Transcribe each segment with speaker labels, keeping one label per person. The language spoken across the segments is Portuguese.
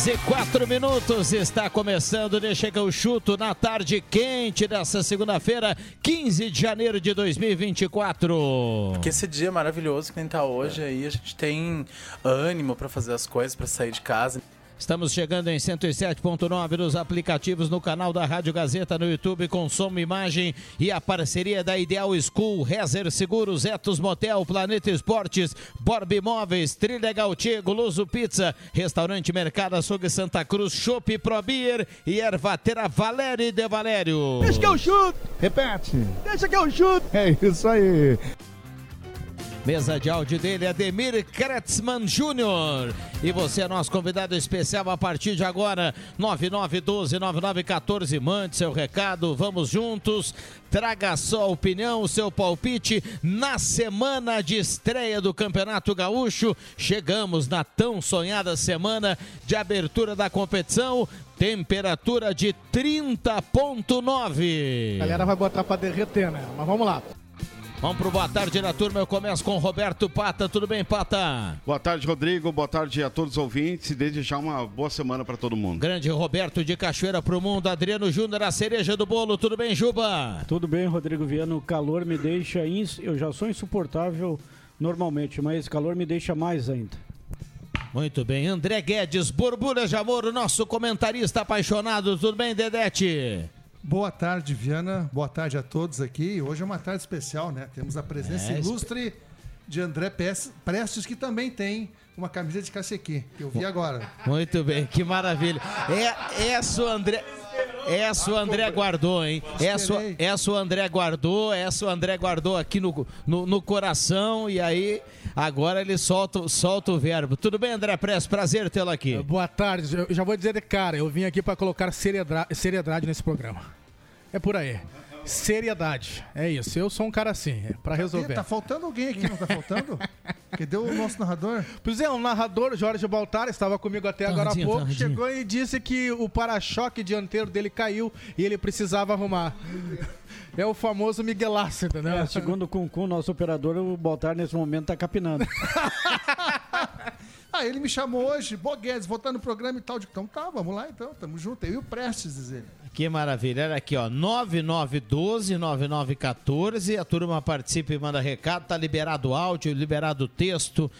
Speaker 1: Horas e quatro minutos está começando, deixa que eu chuto na tarde quente dessa segunda-feira, 15 de janeiro de 2024.
Speaker 2: Porque esse dia maravilhoso que nem tá hoje aí, a gente tem ânimo para fazer as coisas, para sair de casa.
Speaker 1: Estamos chegando em 107.9 nos aplicativos no canal da Rádio Gazeta no YouTube com som, imagem e a parceria da Ideal School, Rezer Seguros, Etos Motel, Planeta Esportes, Borb Imóveis, Trilha Gautier, Goloso Pizza, Restaurante Mercado Açougue Santa Cruz, Chopp Pro Beer e Ervatera Valério de Valério.
Speaker 3: Deixa que eu chuto! Repete! Deixa que eu chuto!
Speaker 4: É isso aí!
Speaker 1: Mesa de áudio dele, Ademir Kretzmann Júnior. E você é nosso convidado especial a partir de agora, 9912-9914. Mande seu recado, vamos juntos. Traga sua opinião, seu palpite na semana de estreia do Campeonato Gaúcho. Chegamos na tão sonhada semana de abertura da competição. Temperatura de 30,9.
Speaker 3: A galera vai botar para derreter, né? Mas vamos lá.
Speaker 1: Vamos pro boa tarde na turma. Eu começo com Roberto Pata. Tudo bem, Pata?
Speaker 4: Boa tarde, Rodrigo. Boa tarde a todos os ouvintes e desde já uma boa semana para todo mundo.
Speaker 1: Grande Roberto de Cachoeira pro mundo. Adriano Júnior, a cereja do bolo. Tudo bem, Juba?
Speaker 5: Tudo bem, Rodrigo Viana. O calor me deixa. Ins... Eu já sou insuportável normalmente, mas esse calor me deixa mais ainda.
Speaker 1: Muito bem. André Guedes, Borbulha de Amor, nosso comentarista apaixonado. Tudo bem, Dedete?
Speaker 6: Boa tarde, Viana. Boa tarde a todos aqui. Hoje é uma tarde especial, né? Temos a presença é, ilustre de André Prestes, que também tem uma camisa de cacequi, que eu vi agora.
Speaker 1: Muito bem, que maravilha. É, essa o André. Essa o André guardou, hein? Essa, essa o André guardou, essa o André guardou aqui no, no, no, coração e aí agora ele solta, solta o verbo. Tudo bem, André Prestes? Prazer tê-lo aqui.
Speaker 3: Boa tarde. Eu já vou dizer de cara, eu vim aqui para colocar seriedade, seriedade nesse programa. É por aí. Seriedade. É isso. Eu sou um cara assim, é pra resolver.
Speaker 6: Tá faltando alguém aqui, não tá faltando? Cadê o nosso narrador?
Speaker 3: Pois é, o narrador, Jorge Baltar, estava comigo até tá agora há pouco, tá chegou e disse que o para-choque dianteiro dele caiu e ele precisava arrumar. É o famoso Miguelaço, entendeu? É,
Speaker 5: segundo o Cuncun, nosso operador, o Baltar nesse momento tá capinando.
Speaker 6: ah, ele me chamou hoje, Boguedes, voltar no programa e tal. Então tá, vamos lá então, tamo junto. Eu e o Prestes, diz ele.
Speaker 1: Que maravilha. Era aqui, ó, 9912-9914. A turma participa e manda recado. Tá liberado áudio, liberado texto.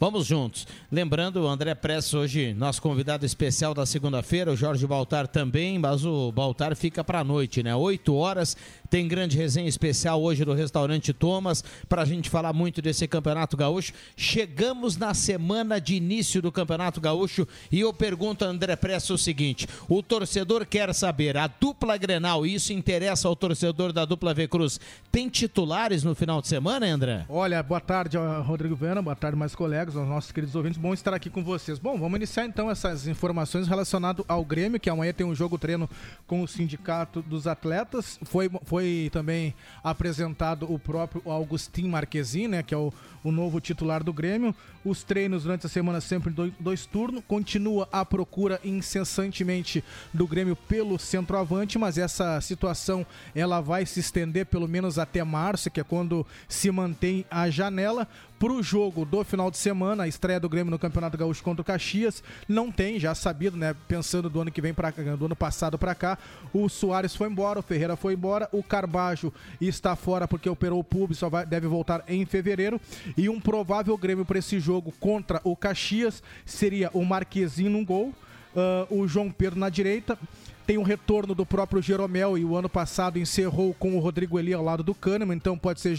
Speaker 1: Vamos juntos. Lembrando, o André Press hoje, nosso convidado especial da segunda-feira, o Jorge Baltar também, mas o Baltar fica para a noite, né? 8 horas, tem grande resenha especial hoje no restaurante Thomas, para a gente falar muito desse Campeonato Gaúcho. Chegamos na semana de início do Campeonato Gaúcho e eu pergunto a André Press o seguinte: o torcedor quer saber, a dupla Grenal, e isso interessa ao torcedor da dupla V Cruz, tem titulares no final de semana, André?
Speaker 3: Olha, boa tarde, Rodrigo Viana, boa tarde, mais colegas colegas, aos nossos queridos ouvintes. Bom estar aqui com vocês. Bom, vamos iniciar então essas informações relacionadas ao Grêmio, que amanhã tem um jogo treino com o Sindicato dos Atletas. Foi, foi também apresentado o próprio Augustin Marquezin, né, que é o, o novo titular do Grêmio. Os treinos durante a semana sempre dois, dois turnos. Continua a procura incessantemente do Grêmio pelo centroavante, mas essa situação ela vai se estender pelo menos até março, que é quando se mantém a janela para o jogo do final de semana, a estreia do Grêmio no Campeonato Gaúcho contra o Caxias. Não tem, já sabido, né? Pensando do ano que vem para do ano passado para cá, o Soares foi embora, o Ferreira foi embora, o Carbajo está fora porque operou o pub, só vai, deve voltar em fevereiro. E um provável Grêmio para esse jogo contra o Caxias seria o Marquezinho no gol, uh, o João Pedro na direita tem um retorno do próprio Jeromel e o ano passado encerrou com o Rodrigo Eli ao lado do Kahneman, então pode ser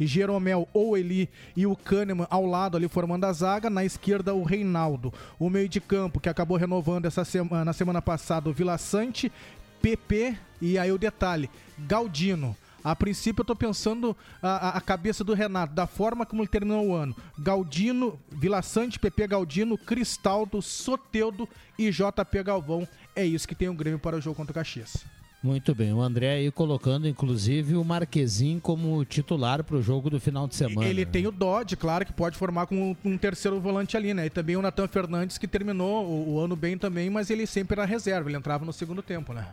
Speaker 3: Jeromel ou Eli e o Kahneman ao lado ali formando a zaga, na esquerda o Reinaldo. O meio de campo que acabou renovando essa semana, na semana passada o Vila Sante, PP e aí o detalhe, Galdino. A princípio, eu tô pensando a, a- cabeça do Renato, da forma como ele terminou o ano. Galdino, Vila Sante, PP Galdino, Cristaldo, Soteudo e JP Galvão. É isso que tem o Grêmio para o jogo contra o Caxias.
Speaker 1: Muito bem, o André aí colocando inclusive o Marquezinho como titular para o jogo do final de semana.
Speaker 3: Ele tem o Dodge, claro, que pode formar com um terceiro volante ali, né? E também o Natan Fernandes, que terminou o, o ano bem também, mas ele sempre era reserva, ele entrava no segundo tempo, né?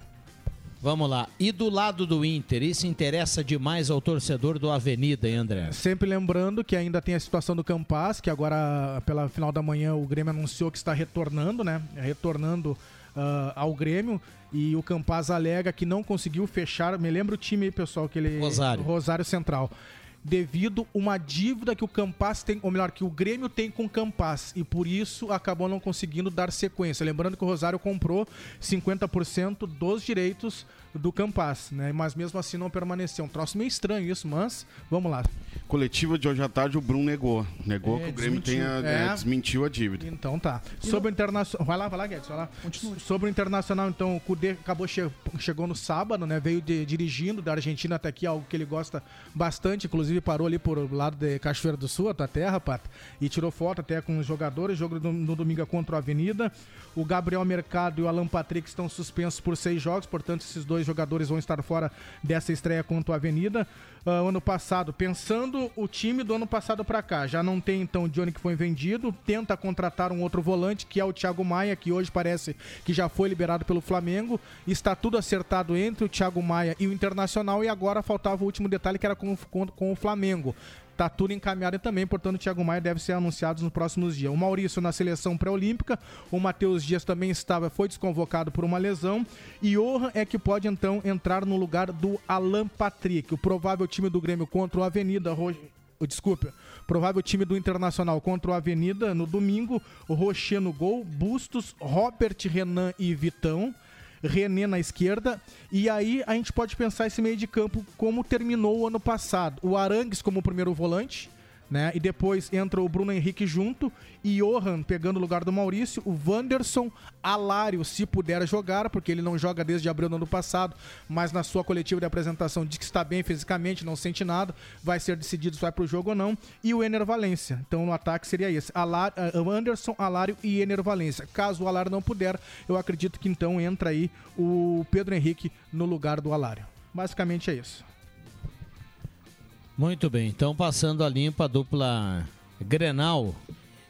Speaker 1: Vamos lá. E do lado do Inter, isso interessa demais ao torcedor do Avenida, hein, André?
Speaker 3: Sempre lembrando que ainda tem a situação do Campas, que agora, pela final da manhã, o Grêmio anunciou que está retornando, né? Retornando ah, ao Grêmio. E o Campas alega que não conseguiu fechar. Me lembra o time aí, pessoal, que ele.
Speaker 1: Rosário.
Speaker 3: Rosário Central. Devido uma dívida que o Campas tem, ou melhor, que o Grêmio tem com o Campas. E por isso acabou não conseguindo dar sequência. Lembrando que o Rosário comprou 50% dos direitos do Campas, né? Mas mesmo assim não permaneceu. Um troço meio estranho isso, mas vamos lá.
Speaker 4: Coletiva de hoje à tarde, o Bruno negou. Negou
Speaker 3: É,
Speaker 4: que o Grêmio
Speaker 3: desmentiu.
Speaker 4: tenha,
Speaker 3: É.
Speaker 4: é, desmentiu a dívida.
Speaker 3: Então tá. Sobre o Internacional. Vai lá, vai lá, Guedes, vai lá. Sobre o Internacional, então, o Cudê acabou che... chegou no sábado, né? Veio de- dirigindo da Argentina até aqui, algo que ele gosta bastante. Inclusive parou ali por lado de Cachoeira do Sul, a tua terra, Pato. E tirou foto até com os jogadores. Jogo do- no domingo é contra o Avenida. O Gabriel Mercado e o Alan Patrick estão suspensos por seis jogos, portanto, esses dois jogadores vão estar fora dessa estreia contra o Avenida. Ah, ano passado, pensando o time do ano passado pra cá, já não tem então o Johnny que foi vendido, tenta contratar um outro volante que é o Thiago Maia, que hoje parece que já foi liberado pelo Flamengo. Está tudo acertado entre o Thiago Maia e o Internacional e agora faltava o último detalhe que era com, com, com o Flamengo. Tá tudo encaminhado também, portanto o Thiago Maia deve ser anunciado nos próximos dias. O Maurício na seleção pré-olímpica, o Matheus Dias também estava, foi desconvocado por uma lesão e Johan é que pode então entrar no lugar do Alan Patrick. O provável time do Grêmio contra o Avenida, Ro... oh, desculpa, provável time do Internacional contra o Avenida no domingo, o Rocher no gol, Bustos, Robert, Renan e Vitão. René na esquerda. E aí a gente pode pensar esse meio de campo como terminou o ano passado. O Arangues como primeiro volante. Né? E depois entra o Bruno Henrique junto e Johan pegando o lugar do Maurício, o Wanderson, Alário, se puder jogar, porque ele não joga desde abril do ano passado, mas na sua coletiva de apresentação diz que está bem fisicamente, não sente nada, vai ser decidido se vai pro jogo ou não, e o Ener Valência. Então no ataque seria esse: Alar, ah, Anderson, Alário e Ener Valência. Caso o Alário não puder, eu acredito que então entra aí o Pedro Henrique no lugar do Alário. Basicamente é isso.
Speaker 1: Muito bem, então passando a limpa a dupla Grenal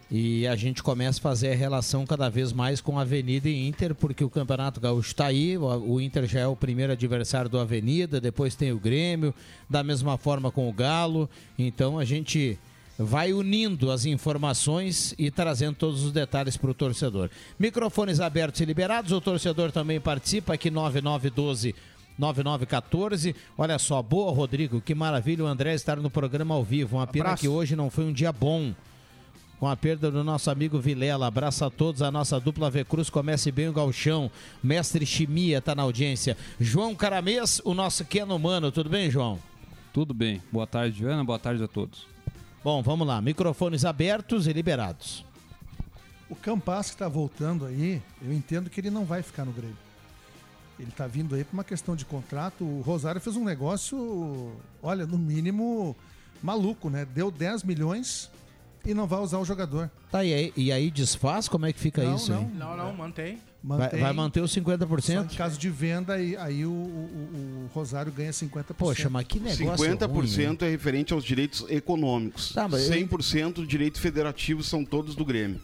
Speaker 1: e a gente começa a fazer a relação cada vez mais com a Avenida e Inter, porque o Campeonato Gaúcho está aí, o Inter já é o primeiro adversário do Avenida, depois tem o Grêmio, da mesma forma com o Galo, então a gente vai unindo as informações e trazendo todos os detalhes para o torcedor. Microfones abertos e liberados, o torcedor também participa aqui 9912 9914. Olha só, boa, Rodrigo. Que maravilha o André estar no programa ao vivo. Uma pena
Speaker 3: Abraço.
Speaker 1: que hoje não foi um dia bom. Com a perda do nosso amigo Vilela. Abraço a todos. A nossa dupla V Cruz comece bem o galchão. Mestre Chimia está na audiência. João Caramês, o nosso Keno Mano. Tudo bem, João?
Speaker 7: Tudo bem. Boa tarde, Ana. Boa tarde a todos.
Speaker 1: Bom, vamos lá. Microfones abertos e liberados.
Speaker 6: O Campas que está voltando aí, eu entendo que ele não vai ficar no Grêmio. Ele está vindo aí por uma questão de contrato. O Rosário fez um negócio, olha, no mínimo maluco, né? Deu 10 milhões e não vai usar o jogador.
Speaker 1: Tá, e aí, e aí desfaz? Como é que fica
Speaker 6: Não,
Speaker 1: isso
Speaker 6: não.
Speaker 1: aí?
Speaker 3: Não, não, mantém.
Speaker 1: Vai,
Speaker 6: Mantém,
Speaker 1: vai manter os
Speaker 6: só em
Speaker 1: 50%?
Speaker 6: caso de venda, aí, aí o, o- o Rosário ganha 50%.
Speaker 1: Poxa, mas que negócio
Speaker 4: 50%
Speaker 1: ruim, hein?
Speaker 4: é referente aos direitos econômicos.
Speaker 1: Tá, mas eu-
Speaker 4: 100% do direito federativo são todos do Grêmio.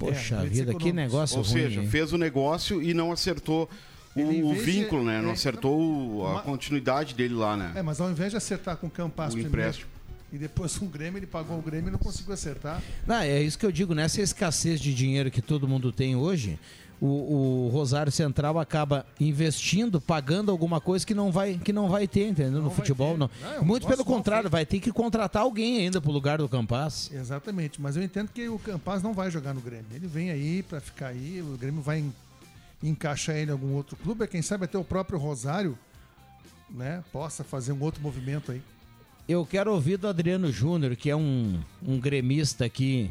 Speaker 1: Poxa
Speaker 6: É,
Speaker 1: vida, que negócio
Speaker 4: Ou
Speaker 1: ruim.
Speaker 4: seja,
Speaker 1: hein?
Speaker 4: fez o negócio e não acertou o,
Speaker 6: Ele, em
Speaker 4: o
Speaker 6: vez de-
Speaker 4: vínculo, né? Não
Speaker 6: é,
Speaker 4: acertou o- a
Speaker 6: uma-
Speaker 4: continuidade dele lá, né?
Speaker 6: É, mas ao invés de acertar com o Campas
Speaker 4: O
Speaker 6: primeiro
Speaker 4: empréstimo.
Speaker 6: e depois com o Grêmio, ele pagou o Grêmio e não conseguiu acertar.
Speaker 1: Não, é isso que eu digo, nessa escassez de dinheiro que todo mundo tem hoje, o, o Rosário Central acaba investindo, pagando alguma coisa que não vai, que não vai ter, entendeu? no
Speaker 6: vai
Speaker 1: futebol, não.
Speaker 6: Não, é
Speaker 1: Muito pelo contrário, vai ter que contratar alguém ainda pro lugar do Campas.
Speaker 6: Exatamente, mas eu entendo que o Campas não vai jogar no Grêmio. Ele vem aí para ficar aí, o Grêmio vai en- encaixar ele em algum outro clube, quem sabe até o próprio Rosário, né, possa fazer um outro movimento aí.
Speaker 1: Eu quero ouvir do Adriano Júnior, que é um, um gremista aqui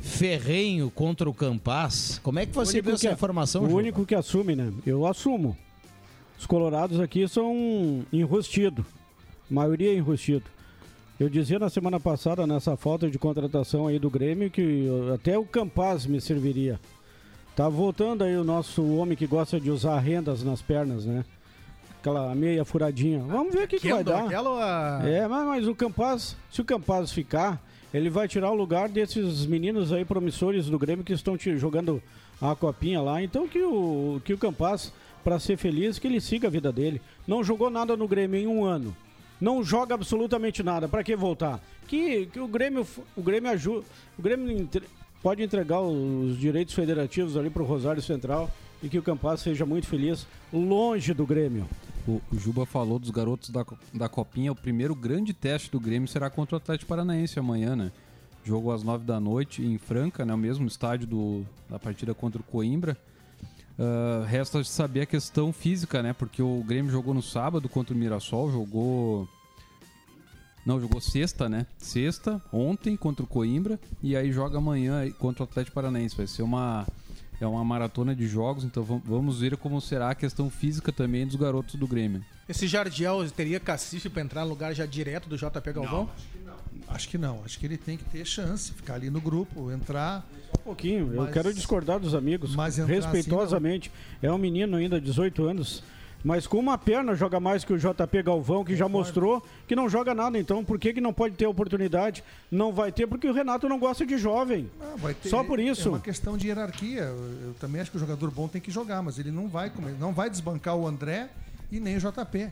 Speaker 1: ferrenho contra o Campas. Como é que você viu essa
Speaker 5: que-
Speaker 1: informação,
Speaker 5: O
Speaker 1: Ju?
Speaker 5: único que assume, né? Eu assumo. Os colorados aqui são enrustidos. Maioria enrustido. Eu dizia na semana passada, nessa falta de contratação aí do Grêmio, que até o Campaz me serviria. Tá voltando aí o nosso homem que gosta de usar rendas nas pernas, né? Aquela meia furadinha. Vamos ver o que, que vai dar.
Speaker 3: Aquela,
Speaker 5: É, mas, mas o Campaz, se o Campaz ficar, ele vai tirar o lugar desses meninos aí promissores do Grêmio que estão jogando a copinha lá. Então que o, que o Campaz, para ser feliz, que ele siga a vida dele. Não jogou nada no Grêmio em um ano. Não joga absolutamente nada. Para que voltar? Que, que o Grêmio, o Grêmio ajuda, o Grêmio entre- pode entregar os direitos federativos ali para o Rosário Central e que o Campaz seja muito feliz longe do Grêmio.
Speaker 7: O, o Juba falou dos garotos da, da Copinha. O primeiro grande teste do Grêmio será contra o Atlético Paranaense amanhã, né? Jogo às nove da noite em Franca, né? O mesmo estádio do, da partida contra o Coimbra. Ah, resta saber a questão física, né? Porque o Grêmio jogou no sábado contra o Mirassol, jogou. Não, jogou sexta, né? Sexta, ontem contra o Coimbra. E aí joga amanhã contra o Atlético Paranaense. Vai ser uma. É uma maratona de jogos, então vam- vamos ver como será a questão física também dos garotos do Grêmio.
Speaker 3: Esse Jardiel teria cacife pra entrar no lugar já direto do JP Galvão?
Speaker 6: Acho que não. Acho que ele tem que ter chance, ficar ali no grupo, entrar.
Speaker 5: Um pouquinho, eu
Speaker 6: Mas-
Speaker 5: quero discordar dos amigos,
Speaker 6: Mas entrar
Speaker 5: respeitosamente. é um menino ainda, 18 anos, mas com uma perna joga mais que o JP Galvão, que já mostrou que não joga nada. Então, por que, que não pode ter oportunidade? Não vai ter, porque o Renato não gosta de jovem.
Speaker 6: Ah, vai ter-
Speaker 5: Só por
Speaker 6: É
Speaker 5: isso.
Speaker 6: uma questão de hierarquia. Eu, também acho que o jogador bom tem que jogar, mas ele não vai, comer- não vai desbancar o André e nem o JP.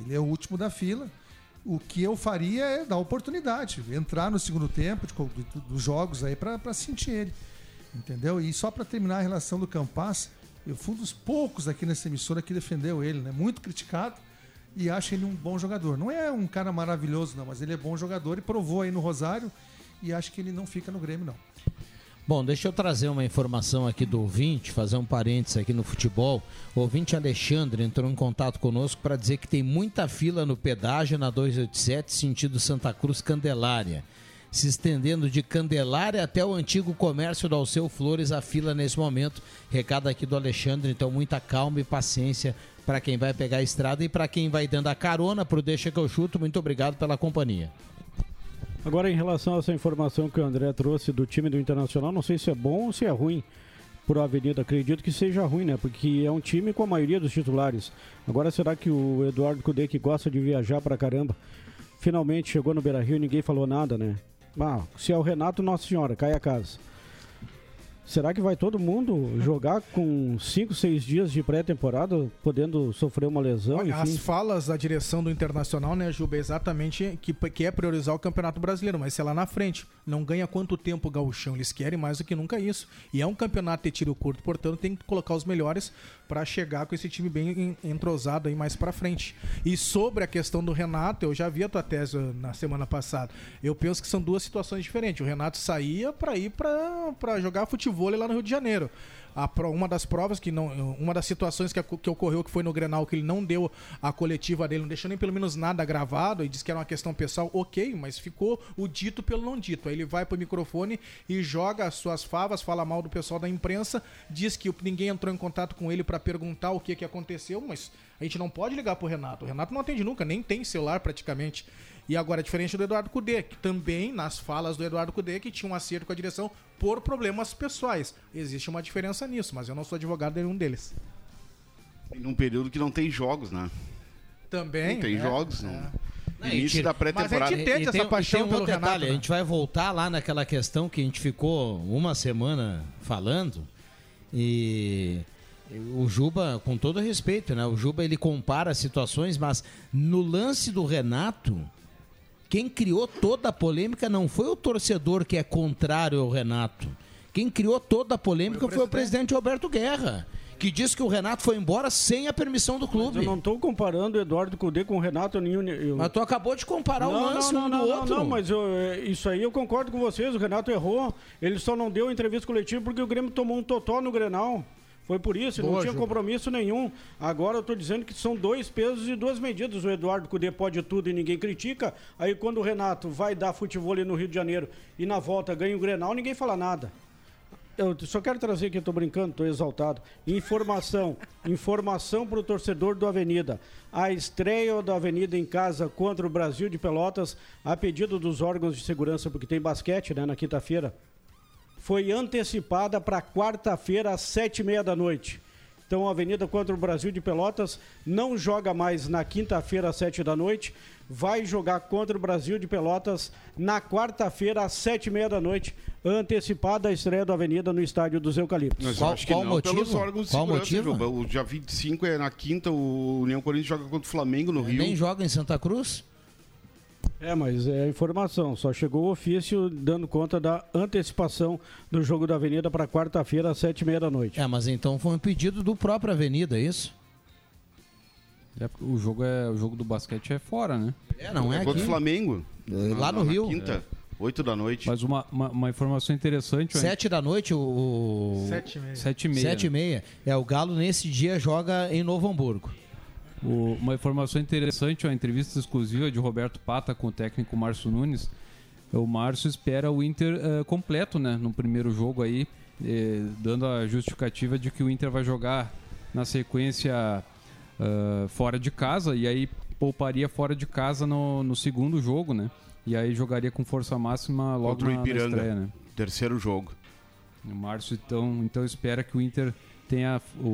Speaker 6: Ele é o último da fila. O que eu faria é dar oportunidade, entrar no segundo tempo de- dos jogos aí para sentir ele. Entendeu? E só para terminar a relação do Campas, eu fui um dos poucos aqui nessa emissora que defendeu ele, né? Muito criticado e acho ele um bom jogador. Não é um cara maravilhoso, não, mas ele é bom jogador e provou aí no Rosário e acho que ele não fica no Grêmio, não.
Speaker 1: Bom, deixa eu trazer uma informação aqui do ouvinte, fazer um parênteses aqui no futebol. O ouvinte Alexandre entrou em contato conosco para dizer que tem muita fila no pedágio na 287, sentido Santa Cruz Candelária. Se estendendo de Candelária até o antigo comércio do Alceu Flores, a fila nesse momento. Recado aqui do Alexandre, então muita calma e paciência para quem vai pegar a estrada e para quem vai dando a carona pro Deixa que eu chuto. Muito obrigado pela companhia.
Speaker 5: Agora, em relação a essa informação que o André trouxe do time do Internacional, não sei se é bom ou se é ruim por Avenida. Acredito que seja ruim, né? Porque é um time com a maioria dos titulares. Agora, será que o Eduardo Cudê, que gosta de viajar pra caramba, finalmente chegou no Beira Rio e ninguém falou nada, né? Ah, se é o Renato, Nossa Senhora, cai a casa. Será que vai todo mundo jogar com 5, 6 dias de pré-temporada, podendo sofrer uma lesão?
Speaker 3: Olha,
Speaker 5: enfim?
Speaker 3: as falas da direção do Internacional, né, Juba, é exatamente que, que é priorizar o Campeonato Brasileiro, mas se é lá na frente. Não ganha quanto tempo o gauchão, eles querem mais do que nunca isso. E é um campeonato de tiro curto, portanto tem que colocar os melhores para chegar com esse time bem en- entrosado aí mais para frente. E sobre a questão do Renato, eu já vi a tua tese na semana passada. Eu penso que são duas situações diferentes. O Renato saía para ir para jogar futebol lá no Rio de Janeiro. Pro- uma das provas que não. Uma das situações que, que ocorreu que foi no Grenal, que ele não deu a coletiva dele, não deixou nem pelo menos nada gravado e disse que era uma questão pessoal, ok, mas ficou o dito pelo não dito. Aí ele vai pro microfone e joga as suas favas, fala mal do pessoal da imprensa, diz que ninguém entrou em contato com ele para perguntar o que, que aconteceu, mas a gente não pode ligar pro Renato. O Renato não atende nunca, nem tem celular praticamente. E agora, diferente do Eduardo Cudê, que também, nas falas do Eduardo Cudê, que tinha um acerto com a direção por problemas pessoais. Existe uma diferença nisso, mas eu não sou advogado de nenhum deles.
Speaker 4: E num período que não tem jogos, né?
Speaker 3: Também.
Speaker 4: Não tem
Speaker 3: é,
Speaker 4: jogos, não.
Speaker 1: Não,
Speaker 4: Início
Speaker 1: e
Speaker 4: da pré-temporada.
Speaker 3: Mas a gente
Speaker 1: E
Speaker 3: essa
Speaker 1: tem-
Speaker 3: paixão
Speaker 1: tem um
Speaker 3: pelo
Speaker 1: outro
Speaker 3: Renato,
Speaker 1: detalhe,
Speaker 3: né?
Speaker 1: A gente vai voltar lá naquela questão que a gente ficou uma semana falando e o Juba, com todo respeito, né? O Juba ele compara situações, mas no lance do Renato, quem criou toda a polêmica não foi o torcedor que é contrário ao Renato. Quem criou toda a polêmica foi o, presidente Roberto Guerra, que disse que o Renato foi embora sem a permissão do clube.
Speaker 5: Eu não estou comparando o Eduardo Cudê com o Renato nenhum. Eu...
Speaker 1: Mas tu acabou de comparar o lance
Speaker 5: não,
Speaker 1: um
Speaker 5: não,
Speaker 1: do
Speaker 5: não,
Speaker 1: outro.
Speaker 5: não, mas eu, é, isso aí eu concordo com vocês. O Renato errou. Ele só não deu entrevista coletiva porque o Grêmio tomou um totó no Grenal. Foi por isso,
Speaker 3: Boa,
Speaker 5: não tinha
Speaker 3: Juba.
Speaker 5: compromisso nenhum. Agora eu estou dizendo que são dois pesos e duas medidas. O Eduardo Cudê pode tudo e ninguém critica. Aí quando o Renato vai dar futebol ali no Rio de Janeiro e na volta ganha o Grenal, ninguém fala nada. eu só quero trazer aqui, eu tô brincando, tô exaltado. Informação, informação para o torcedor do Avenida. A estreia do Avenida em casa contra o Brasil de Pelotas, a pedido dos órgãos de segurança, porque tem basquete, né, na quinta-feira, foi antecipada para quarta-feira às sete e meia da noite. Então, a Avenida contra o Brasil de Pelotas não joga mais na quinta-feira às sete da noite, vai jogar contra o Brasil de Pelotas na quarta-feira às sete e meia da noite, antecipada a estreia da Avenida no estádio dos Eucaliptos.
Speaker 4: Mas
Speaker 1: Qual-
Speaker 4: acho que
Speaker 1: qual
Speaker 4: não
Speaker 1: motivo?
Speaker 4: pelos órgãos de
Speaker 1: Qual motivo?
Speaker 4: Juba. O dia 25 é na quinta, o União Corinthians joga contra o Flamengo no Rio.
Speaker 1: Nem joga em Santa Cruz?
Speaker 5: É, mas é informação, só chegou o ofício dando conta da antecipação do jogo da Avenida para quarta-feira às sete e meia da noite.
Speaker 1: É, mas então foi um pedido do próprio Avenida, é isso?
Speaker 7: É, o jogo é o jogo do basquete é fora, né?
Speaker 1: É, não é,
Speaker 4: É contra
Speaker 1: aqui.
Speaker 4: o Flamengo.
Speaker 1: Lá no
Speaker 4: na
Speaker 1: Rio.
Speaker 4: Quinta, 8 da noite.
Speaker 7: Mas uma, uma, uma informação interessante.
Speaker 1: Sete da noite, o... o-
Speaker 3: Sete e meia.
Speaker 7: Sete e meia.
Speaker 1: Sete e meia. É, o Galo nesse dia joga em Novo Hamburgo.
Speaker 7: O- uma informação interessante, ó, a entrevista exclusiva de Roberto Pata com o técnico Márcio Nunes. O Márcio espera o Inter eh, completo, né, no primeiro jogo aí, eh, dando a justificativa de que o Inter vai jogar na sequência ah, fora de casa e aí pouparia fora de casa no, no segundo jogo, né? E aí jogaria com força máxima logo
Speaker 4: Contra
Speaker 7: na, na estreia, né?
Speaker 4: Terceiro jogo.
Speaker 7: O Márcio então, então espera que o Inter tenha o,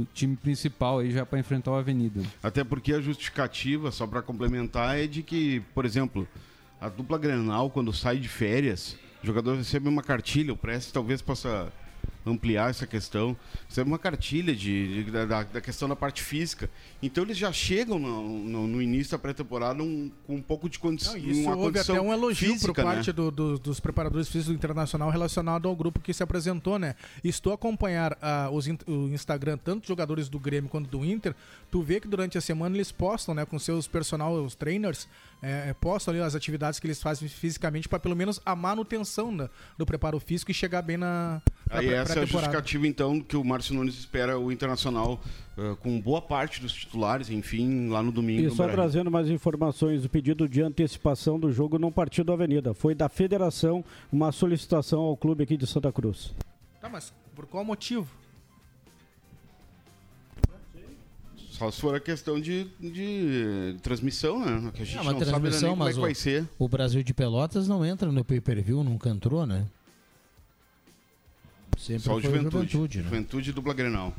Speaker 7: o time principal aí já para enfrentar o Avenida.
Speaker 4: Até porque a justificativa, só para complementar, é de que, por exemplo, a dupla Grenal, quando sai de férias, o jogador recebe uma cartilha, o Prestes talvez possa ampliar essa questão, recebe uma cartilha de, de- da, da questão da parte física. Então eles já chegam no, no- no início da pré-temporada um- com um pouco de condi
Speaker 3: Não, isso
Speaker 4: uma condição
Speaker 3: até um elogio
Speaker 4: física,
Speaker 3: por parte
Speaker 4: né?
Speaker 3: do- do- dos preparadores físicos do Internacional relacionado ao grupo que se apresentou, né? E se tu acompanhar ah, os o Instagram, tanto jogadores do Grêmio quanto do Inter, tu vê que durante a semana eles postam, né, com seus personal, os trainers, é, é, postam ali as atividades que eles fazem fisicamente para pelo menos a manutenção da- do preparo físico e chegar bem na
Speaker 4: Aí essa é a justificativa, então, que o Márcio Nunes espera o Internacional eh, com boa parte dos titulares, enfim, lá no domingo.
Speaker 5: E
Speaker 4: no
Speaker 5: só
Speaker 4: Brasil.
Speaker 5: trazendo mais informações, o pedido de antecipação do jogo não partiu da Avenida. Foi da federação uma solicitação ao clube aqui de Santa Cruz.
Speaker 3: Tá, mas por qual motivo?
Speaker 4: Só se for a questão de, de transmissão, né? Que a gente
Speaker 1: É
Speaker 4: não
Speaker 1: uma
Speaker 4: sabe nem
Speaker 1: transmissão,
Speaker 4: como é
Speaker 1: mas
Speaker 4: que
Speaker 1: o,
Speaker 4: vai ser.
Speaker 1: o Brasil de Pelotas não entra no pay-per-view, nunca entrou, né? Sempre
Speaker 4: Só o
Speaker 1: foi
Speaker 4: Juventude.
Speaker 1: Juventude, né?
Speaker 4: Juventude e dupla Grenal.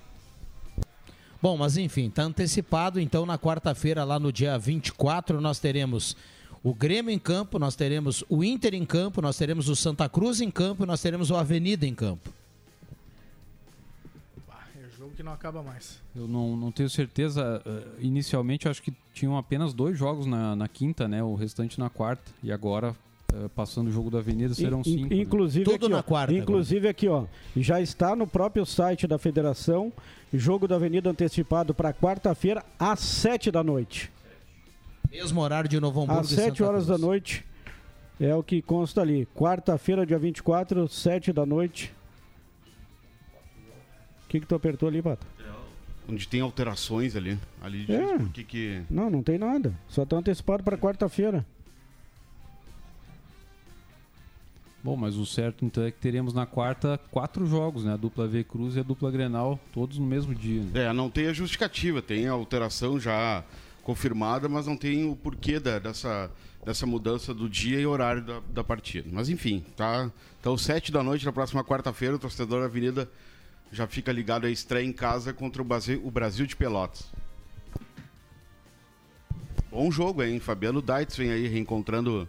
Speaker 1: Bom, mas enfim, tá antecipado. Então, na quarta-feira, lá no dia 24, nós teremos o Grêmio em campo, nós teremos o Inter em campo, nós teremos o Santa Cruz em campo e nós teremos o Avenida em campo.
Speaker 3: É jogo que não acaba mais.
Speaker 7: Eu não, não tenho certeza. eh, Inicialmente, eu acho que tinham apenas dois jogos na, na quinta, né? O restante na quarta. E agora, passando o jogo da Avenida, serão
Speaker 5: In-
Speaker 7: cinco. né?
Speaker 5: Inclusive,
Speaker 1: Tudo
Speaker 5: aqui,
Speaker 1: na
Speaker 5: ó,
Speaker 1: quarta
Speaker 5: Inclusive aqui, ó, já está no próprio site da federação, jogo da Avenida antecipado para quarta-feira às sete da noite.
Speaker 1: Mesmo horário de Novo Hamburgo
Speaker 5: Às
Speaker 1: e
Speaker 5: 7
Speaker 1: Santa
Speaker 5: horas da
Speaker 1: Cruz.
Speaker 5: noite é o que consta ali. Quarta-feira, dia 24, 7 da noite. O que, que tu apertou ali, Pata?
Speaker 4: Onde tem alterações ali. Ali diz
Speaker 5: É.
Speaker 4: por que que...
Speaker 5: Não, não tem nada. Só está antecipado para quarta-feira.
Speaker 7: Bom, mas o certo então é que teremos na quarta quatro jogos, né? A dupla V Cruz e a dupla Grenal, todos no mesmo dia. né?
Speaker 4: É, não tem a justificativa, tem a alteração já confirmada, mas não tem o porquê da- dessa, dessa mudança do dia e horário da, da partida. Mas enfim, tá? Então, sete da noite, na próxima quarta-feira, o torcedor da Avenida já fica ligado à estreia em casa contra o Brasil, o Brasil de Pelotas. Bom jogo, hein? Fabiano Daitz vem aí reencontrando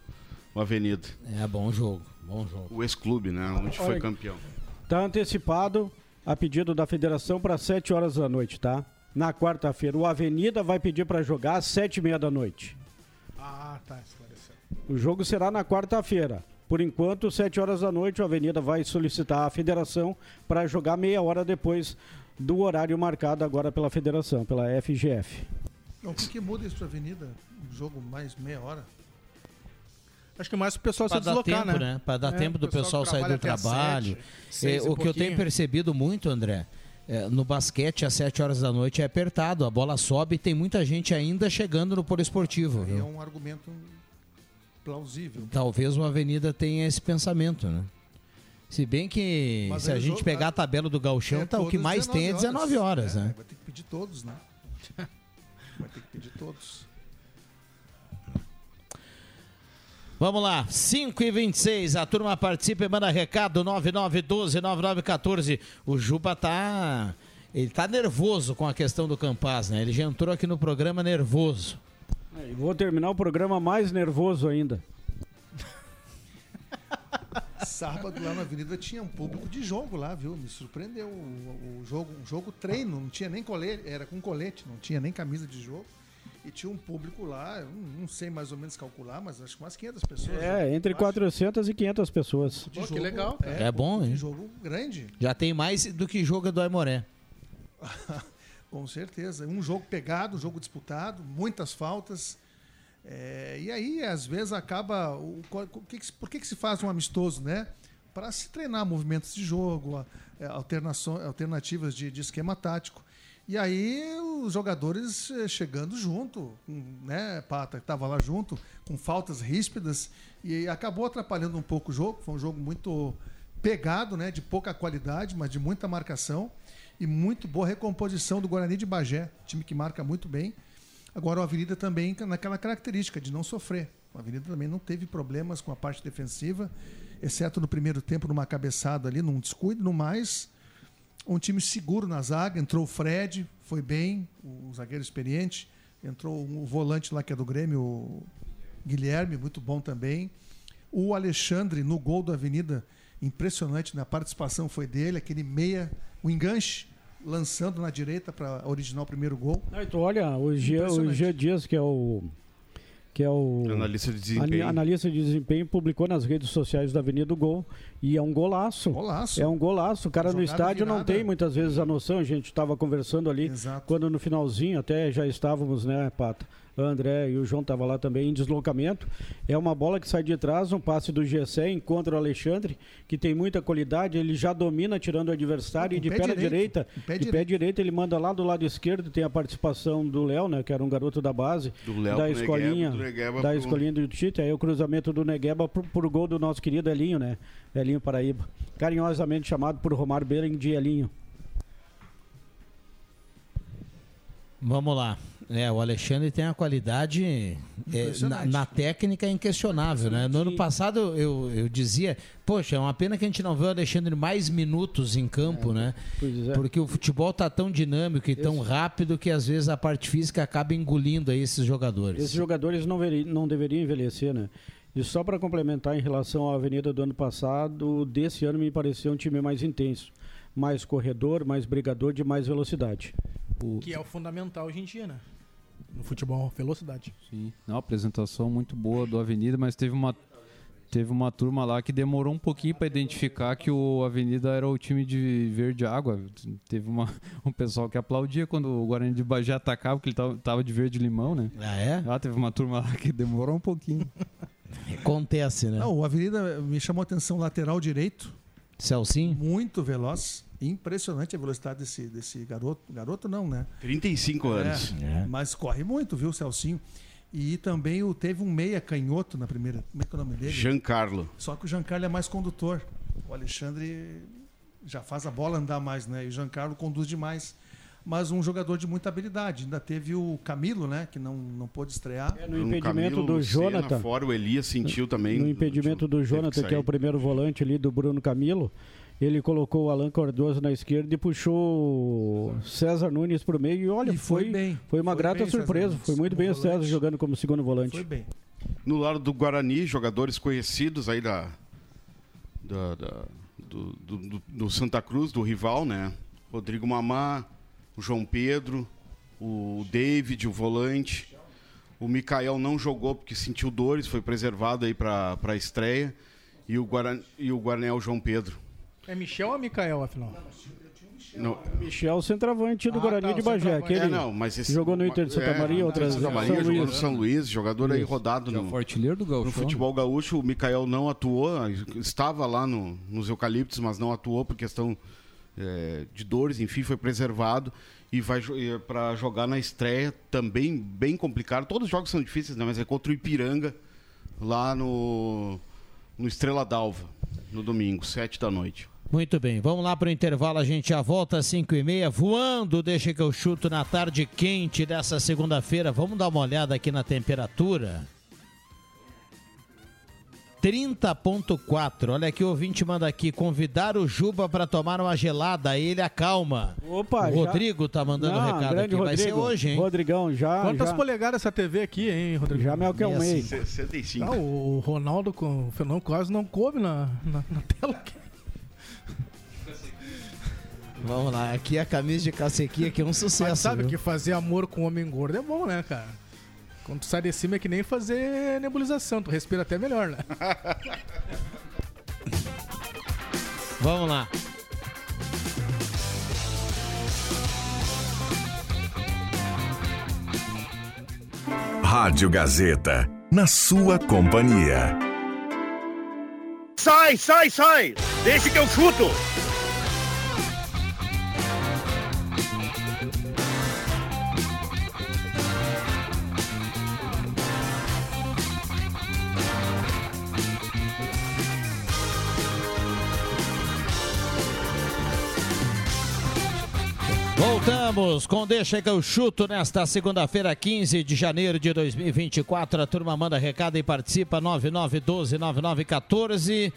Speaker 4: o Avenida.
Speaker 1: É, bom jogo, bom jogo.
Speaker 4: O ex-clube, né? Onde foi
Speaker 5: Olha-
Speaker 4: campeão.
Speaker 5: Está antecipado a pedido da federação para 7 horas da noite, tá? Na quarta-feira. O Avenida vai pedir para jogar às 7 e meia da noite.
Speaker 3: Ah, tá, esclareceu.
Speaker 5: O jogo será na quarta-feira. Por enquanto, 7 horas da noite, o Avenida vai solicitar à federação para jogar meia hora depois do horário marcado agora pela federação, pela FGF.
Speaker 6: Não, o que, que muda isso pra Avenida? Um jogo mais meia hora?
Speaker 3: Acho que mais pro pessoal
Speaker 1: Para
Speaker 3: se
Speaker 1: dar
Speaker 3: deslocar,
Speaker 1: tempo,
Speaker 3: né?
Speaker 1: né? Para dar
Speaker 3: É,
Speaker 1: tempo do
Speaker 3: o pessoal
Speaker 1: pessoal sair do trabalho.
Speaker 3: sete,
Speaker 1: É, o que eu tenho percebido muito, André, é, no basquete às 7 horas da noite é apertado, a bola sobe e tem muita gente ainda chegando no poliesportivo.
Speaker 6: É um argumento plausível.
Speaker 1: Talvez o Avenida tenha esse pensamento, né? Se bem que
Speaker 6: Mas
Speaker 1: se a
Speaker 6: o
Speaker 1: gente
Speaker 6: jogo-
Speaker 1: pegar a tabela do Gauchão,
Speaker 6: É
Speaker 1: tá, o que mais tem é 19 horas,
Speaker 6: É,
Speaker 1: né?
Speaker 6: Vai ter que pedir todos, né? Vai ter que pedir todos.
Speaker 1: Vamos lá, 5 e 26 a turma participa e manda recado 9912-9914. O Juba tá. Ele tá nervoso com a questão do Campaz, né? Ele já entrou aqui no programa nervoso.
Speaker 5: E vou terminar o programa mais nervoso ainda.
Speaker 6: Sábado lá na Avenida tinha um público de jogo lá, viu? Me surpreendeu o, o jogo, um jogo treino, não tinha nem colete, era com colete, não tinha nem camisa de jogo. E tinha um público lá, não sei mais ou menos calcular, mas acho que umas 500 pessoas.
Speaker 5: É, entre 400 e 500 pessoas.
Speaker 6: De
Speaker 3: Pô, que
Speaker 6: jogo,
Speaker 3: legal.
Speaker 1: É bom,
Speaker 6: de
Speaker 1: hein?
Speaker 6: jogo grande,
Speaker 1: Já tem mais do que joga do Aimoré.
Speaker 6: com certeza. Um jogo pegado, um jogo disputado, muitas faltas. É, e aí, às vezes, acaba. O, o que que por que, que se faz um amistoso, né? Para se treinar movimentos de jogo, é, alternações, alternativas de, de esquema tático. E aí, os jogadores eh, chegando junto, né, Pata, que estava lá junto, com faltas ríspidas, e acabou atrapalhando um pouco o jogo. Foi um jogo muito pegado, né, de pouca qualidade, mas de muita marcação e muito boa recomposição do Guarani de Bagé, time que marca muito bem. Agora, o Avenida também naquela característica de não sofrer. O Avenida também não teve problemas com a parte defensiva, exceto no primeiro tempo, numa cabeçada ali, num descuido. No mais, um time seguro na zaga. Entrou o Fred, foi bem, o zagueiro experiente. Entrou o volante lá que é do Grêmio, o Guilherme, muito bom também. O Alexandre, no gol do Avenida, impressionante na participação foi dele, aquele meia, o enganche, lançando na direita para originar o primeiro gol.
Speaker 5: Não, então, olha, o Jean, o. Jean Dias, que é o. Que é o
Speaker 4: Analista de desempenho.
Speaker 5: analista de desempenho, publicou nas redes sociais da Avenida do Gol. E é um golaço.
Speaker 6: Golaço.
Speaker 5: É um golaço. O cara no estádio não tem muitas vezes a noção. A gente estava conversando ali
Speaker 6: Exato.
Speaker 5: quando no finalzinho até já estávamos, né, Pata? André e o João estavam lá também em deslocamento. É uma bola que sai de trás, um passe do Gessé, encontra o Alexandre, que tem muita qualidade, ele já domina tirando o adversário
Speaker 6: Com
Speaker 5: e de
Speaker 6: pé
Speaker 5: perna
Speaker 6: direito,
Speaker 5: direita,
Speaker 6: pé
Speaker 5: de
Speaker 6: direito.
Speaker 5: pé direito ele manda lá do lado esquerdo, tem a participação do Léo, né, que era um garoto da base,
Speaker 4: Do Léo
Speaker 5: da escolinha,
Speaker 4: Negueba,
Speaker 5: da
Speaker 4: pro-
Speaker 5: escolinha do Tite, aí o cruzamento do Negueba pro, pro gol do nosso querido Elinho, né? Elinho Paraíba. Carinhosamente chamado por Romário Bering de Elinho.
Speaker 1: Vamos lá. É, o Alexandre tem a qualidade é, na, na técnica inquestionável, né? No ano passado eu, eu dizia, poxa, é uma pena que a gente não vê o Alexandre mais minutos em campo, né?
Speaker 5: Pois é.
Speaker 1: Porque o futebol tá tão dinâmico e tão rápido que às vezes a parte física acaba engolindo aí esses jogadores.
Speaker 5: Esses jogadores não, veri- não deveriam envelhecer, né? E só para complementar em relação à Avenida do ano passado, desse ano me pareceu um time mais intenso, mais corredor, mais brigador, de mais velocidade.
Speaker 3: Que é o fundamental hoje em dia, né? No futebol, velocidade.
Speaker 7: Sim. Não, apresentação muito boa do Avenida, mas teve uma teve uma turma lá que demorou um pouquinho para identificar que o Avenida era o time de verde água. Teve uma, um pessoal que aplaudia quando o Guarani de Bagé atacava, porque ele tava, tava de verde limão, né?
Speaker 1: Ah, é?
Speaker 7: Ah, teve uma turma lá que demorou um pouquinho.
Speaker 1: Acontece, né?
Speaker 6: Não, o Avenida me chamou a atenção lateral direito,
Speaker 1: Celcinho?
Speaker 6: muito veloz. Impressionante a velocidade desse, desse garoto. Garoto não, né?
Speaker 4: 35 anos.
Speaker 1: É.
Speaker 6: Mas corre muito, viu, Celcinho? E também o, teve um meia canhoto na primeira. Como é que é o nome dele?
Speaker 4: Giancarlo.
Speaker 6: Só que o Giancarlo é mais condutor. O Alexandre já faz a bola andar mais, né? E o Giancarlo conduz demais. Mas um jogador de muita habilidade. Ainda teve o Camilo, né? Que não, não pôde estrear.
Speaker 5: É, no impedimento
Speaker 4: Camilo,
Speaker 5: do Jonathan,
Speaker 4: Fora o Elias sentiu também.
Speaker 5: no impedimento do Jonathan, que é o primeiro volante ali do Bruno Camilo, ele colocou o Alan Cardoso na esquerda e puxou o César Nunes para o meio. E olha,
Speaker 6: E foi
Speaker 5: foi,
Speaker 6: bem.
Speaker 5: foi uma
Speaker 6: Foi
Speaker 5: grata
Speaker 6: bem,
Speaker 5: surpresa. Foi muito bem o César
Speaker 6: volante.
Speaker 5: jogando como segundo volante.
Speaker 6: Foi bem.
Speaker 4: No lado do Guarani, jogadores conhecidos aí da, da- da- do, do- do- do Santa Cruz, do rival, né? Rodrigo Mamá, o João Pedro, o David, o volante. O Mikael não jogou porque sentiu dores, foi preservado aí para a estreia. E o, Guarani, e o Guarani é o João Pedro.
Speaker 3: É Michel ou Mikael, afinal?
Speaker 4: Não,
Speaker 5: Michel, centroavante do
Speaker 3: Ah,
Speaker 5: Guarani
Speaker 3: tá,
Speaker 5: de
Speaker 3: o
Speaker 5: Bagé. Aquele
Speaker 4: é, não, mas esse,
Speaker 5: jogou no Inter de Santa Maria, outras
Speaker 4: Santa
Speaker 5: São
Speaker 4: Maria, jogou no
Speaker 5: Luís.
Speaker 4: São Luís, jogador aí rodado
Speaker 7: É
Speaker 4: no,
Speaker 7: artilheiro do
Speaker 4: No
Speaker 7: Gauchão.
Speaker 4: futebol gaúcho, o Mikael não atuou, estava lá no- nos eucaliptos, mas não atuou por questão é, de dores, enfim, foi preservado e vai para jogar na estreia também bem complicado. Todos os jogos são difíceis, né? mas é contra o Ipiranga lá no no Estrela d'Alva, no domingo, sete da noite.
Speaker 1: Muito bem, vamos lá para o intervalo, a gente já volta às 5 e meia, voando, deixa que eu chuto na tarde quente dessa segunda-feira. Vamos dar uma olhada aqui na temperatura. 30.4. Olha aqui, o ouvinte manda aqui convidar o Juba para tomar uma gelada, aí ele acalma.
Speaker 5: Opa,
Speaker 1: o
Speaker 5: já-
Speaker 1: Rodrigo tá mandando
Speaker 5: Não,
Speaker 1: um recado aqui, vai ser
Speaker 5: Rodrigo.
Speaker 1: hoje, hein?
Speaker 5: Rodrigão, já.
Speaker 3: Quantas
Speaker 5: já,
Speaker 3: polegadas essa TV aqui, hein, Rodrigo?
Speaker 5: já me acalmei.
Speaker 4: 65.
Speaker 3: Ah, o Ronaldo com o Fernando quase não coube na, na, na tela aqui.
Speaker 1: Vamos lá, aqui a camisa de cacequinha aqui é um sucesso.
Speaker 3: Mas sabe
Speaker 1: viu?
Speaker 3: que fazer amor com homem gordo é bom, né, cara? Quando tu sai de cima é que nem fazer nebulização, tu respira até melhor, né?
Speaker 1: Vamos lá.
Speaker 8: Rádio Gazeta, na sua companhia.
Speaker 9: Sai, sai, sai! Deixa que eu chuto!
Speaker 1: Voltamos com Deixa que eu chuto nesta segunda-feira, 15 de janeiro de 2024. A turma manda recado e participa 99129914.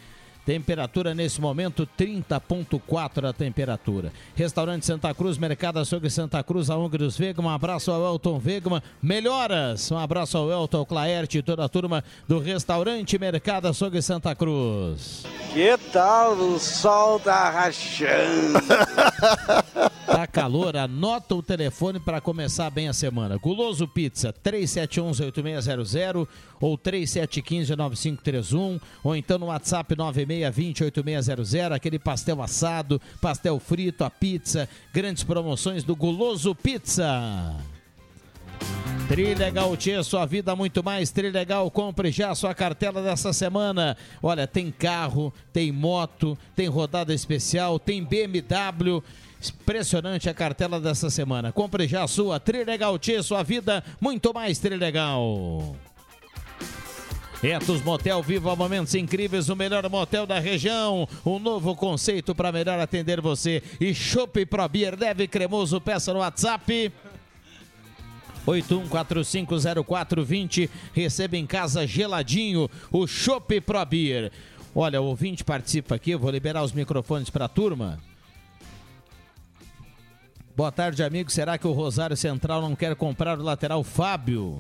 Speaker 1: Temperatura nesse momento 30.4 a temperatura. Restaurante Santa Cruz, Mercado Açougue Santa Cruz, a Ungros Vegman. Um abraço ao Elton Vegman. Melhoras. Um abraço ao Elton, ao Claerte e toda a turma do Restaurante Mercado Açougue Santa Cruz.
Speaker 10: Que tal o sol tá rachando?
Speaker 1: Tá calor, anota o telefone para começar bem a semana. Guloso Pizza, 3711-8600 ou 3715-9531 ou então no WhatsApp 9620-8600, aquele pastel assado, pastel frito, a pizza, grandes promoções do Guloso Pizza. Trilegal Tia, sua vida muito mais. Trilegal, compre já sua cartela dessa semana. Olha, tem carro, tem moto, tem rodada especial, tem BMW. Impressionante a cartela dessa semana. Compre já a sua Trilegal Tia, sua vida muito mais Trilegal. Etos Motel Viva Momentos Incríveis, o melhor motel da região. Um novo conceito para melhor atender você. E Chopp Pro Beer leve cremoso, peça no WhatsApp. 81450420. Receba em casa geladinho o Chopp Pro Beer. Olha, o ouvinte participa aqui, eu vou liberar os microfones para a turma. Boa tarde, amigo. Será que o Rosário Central não quer comprar o lateral Fábio?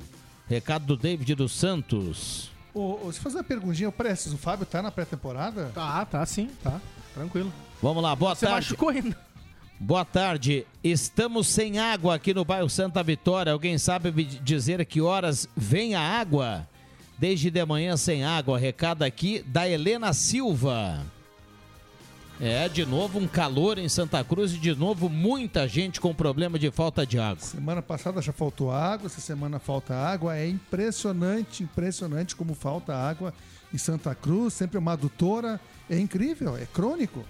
Speaker 1: Recado do David dos Santos.
Speaker 6: Ô, ô, se fazer uma perguntinha, o Prestes, o Fábio tá na pré-temporada?
Speaker 3: Tá, tá sim, tá. Tranquilo.
Speaker 1: Vamos lá, boa
Speaker 3: Você
Speaker 1: tarde.
Speaker 3: machucou ainda.
Speaker 1: Boa tarde. Estamos sem água aqui no bairro Santa Vitória. Alguém sabe me dizer que horas vem a água? Desde de manhã sem água. Recado aqui da Helena Silva. É, de novo um calor em Santa Cruz e de novo muita gente com problema de falta de água.
Speaker 6: Semana passada já faltou água, essa semana falta água. É impressionante, impressionante como falta água em Santa Cruz. Sempre uma adutora. É incrível, é crônico.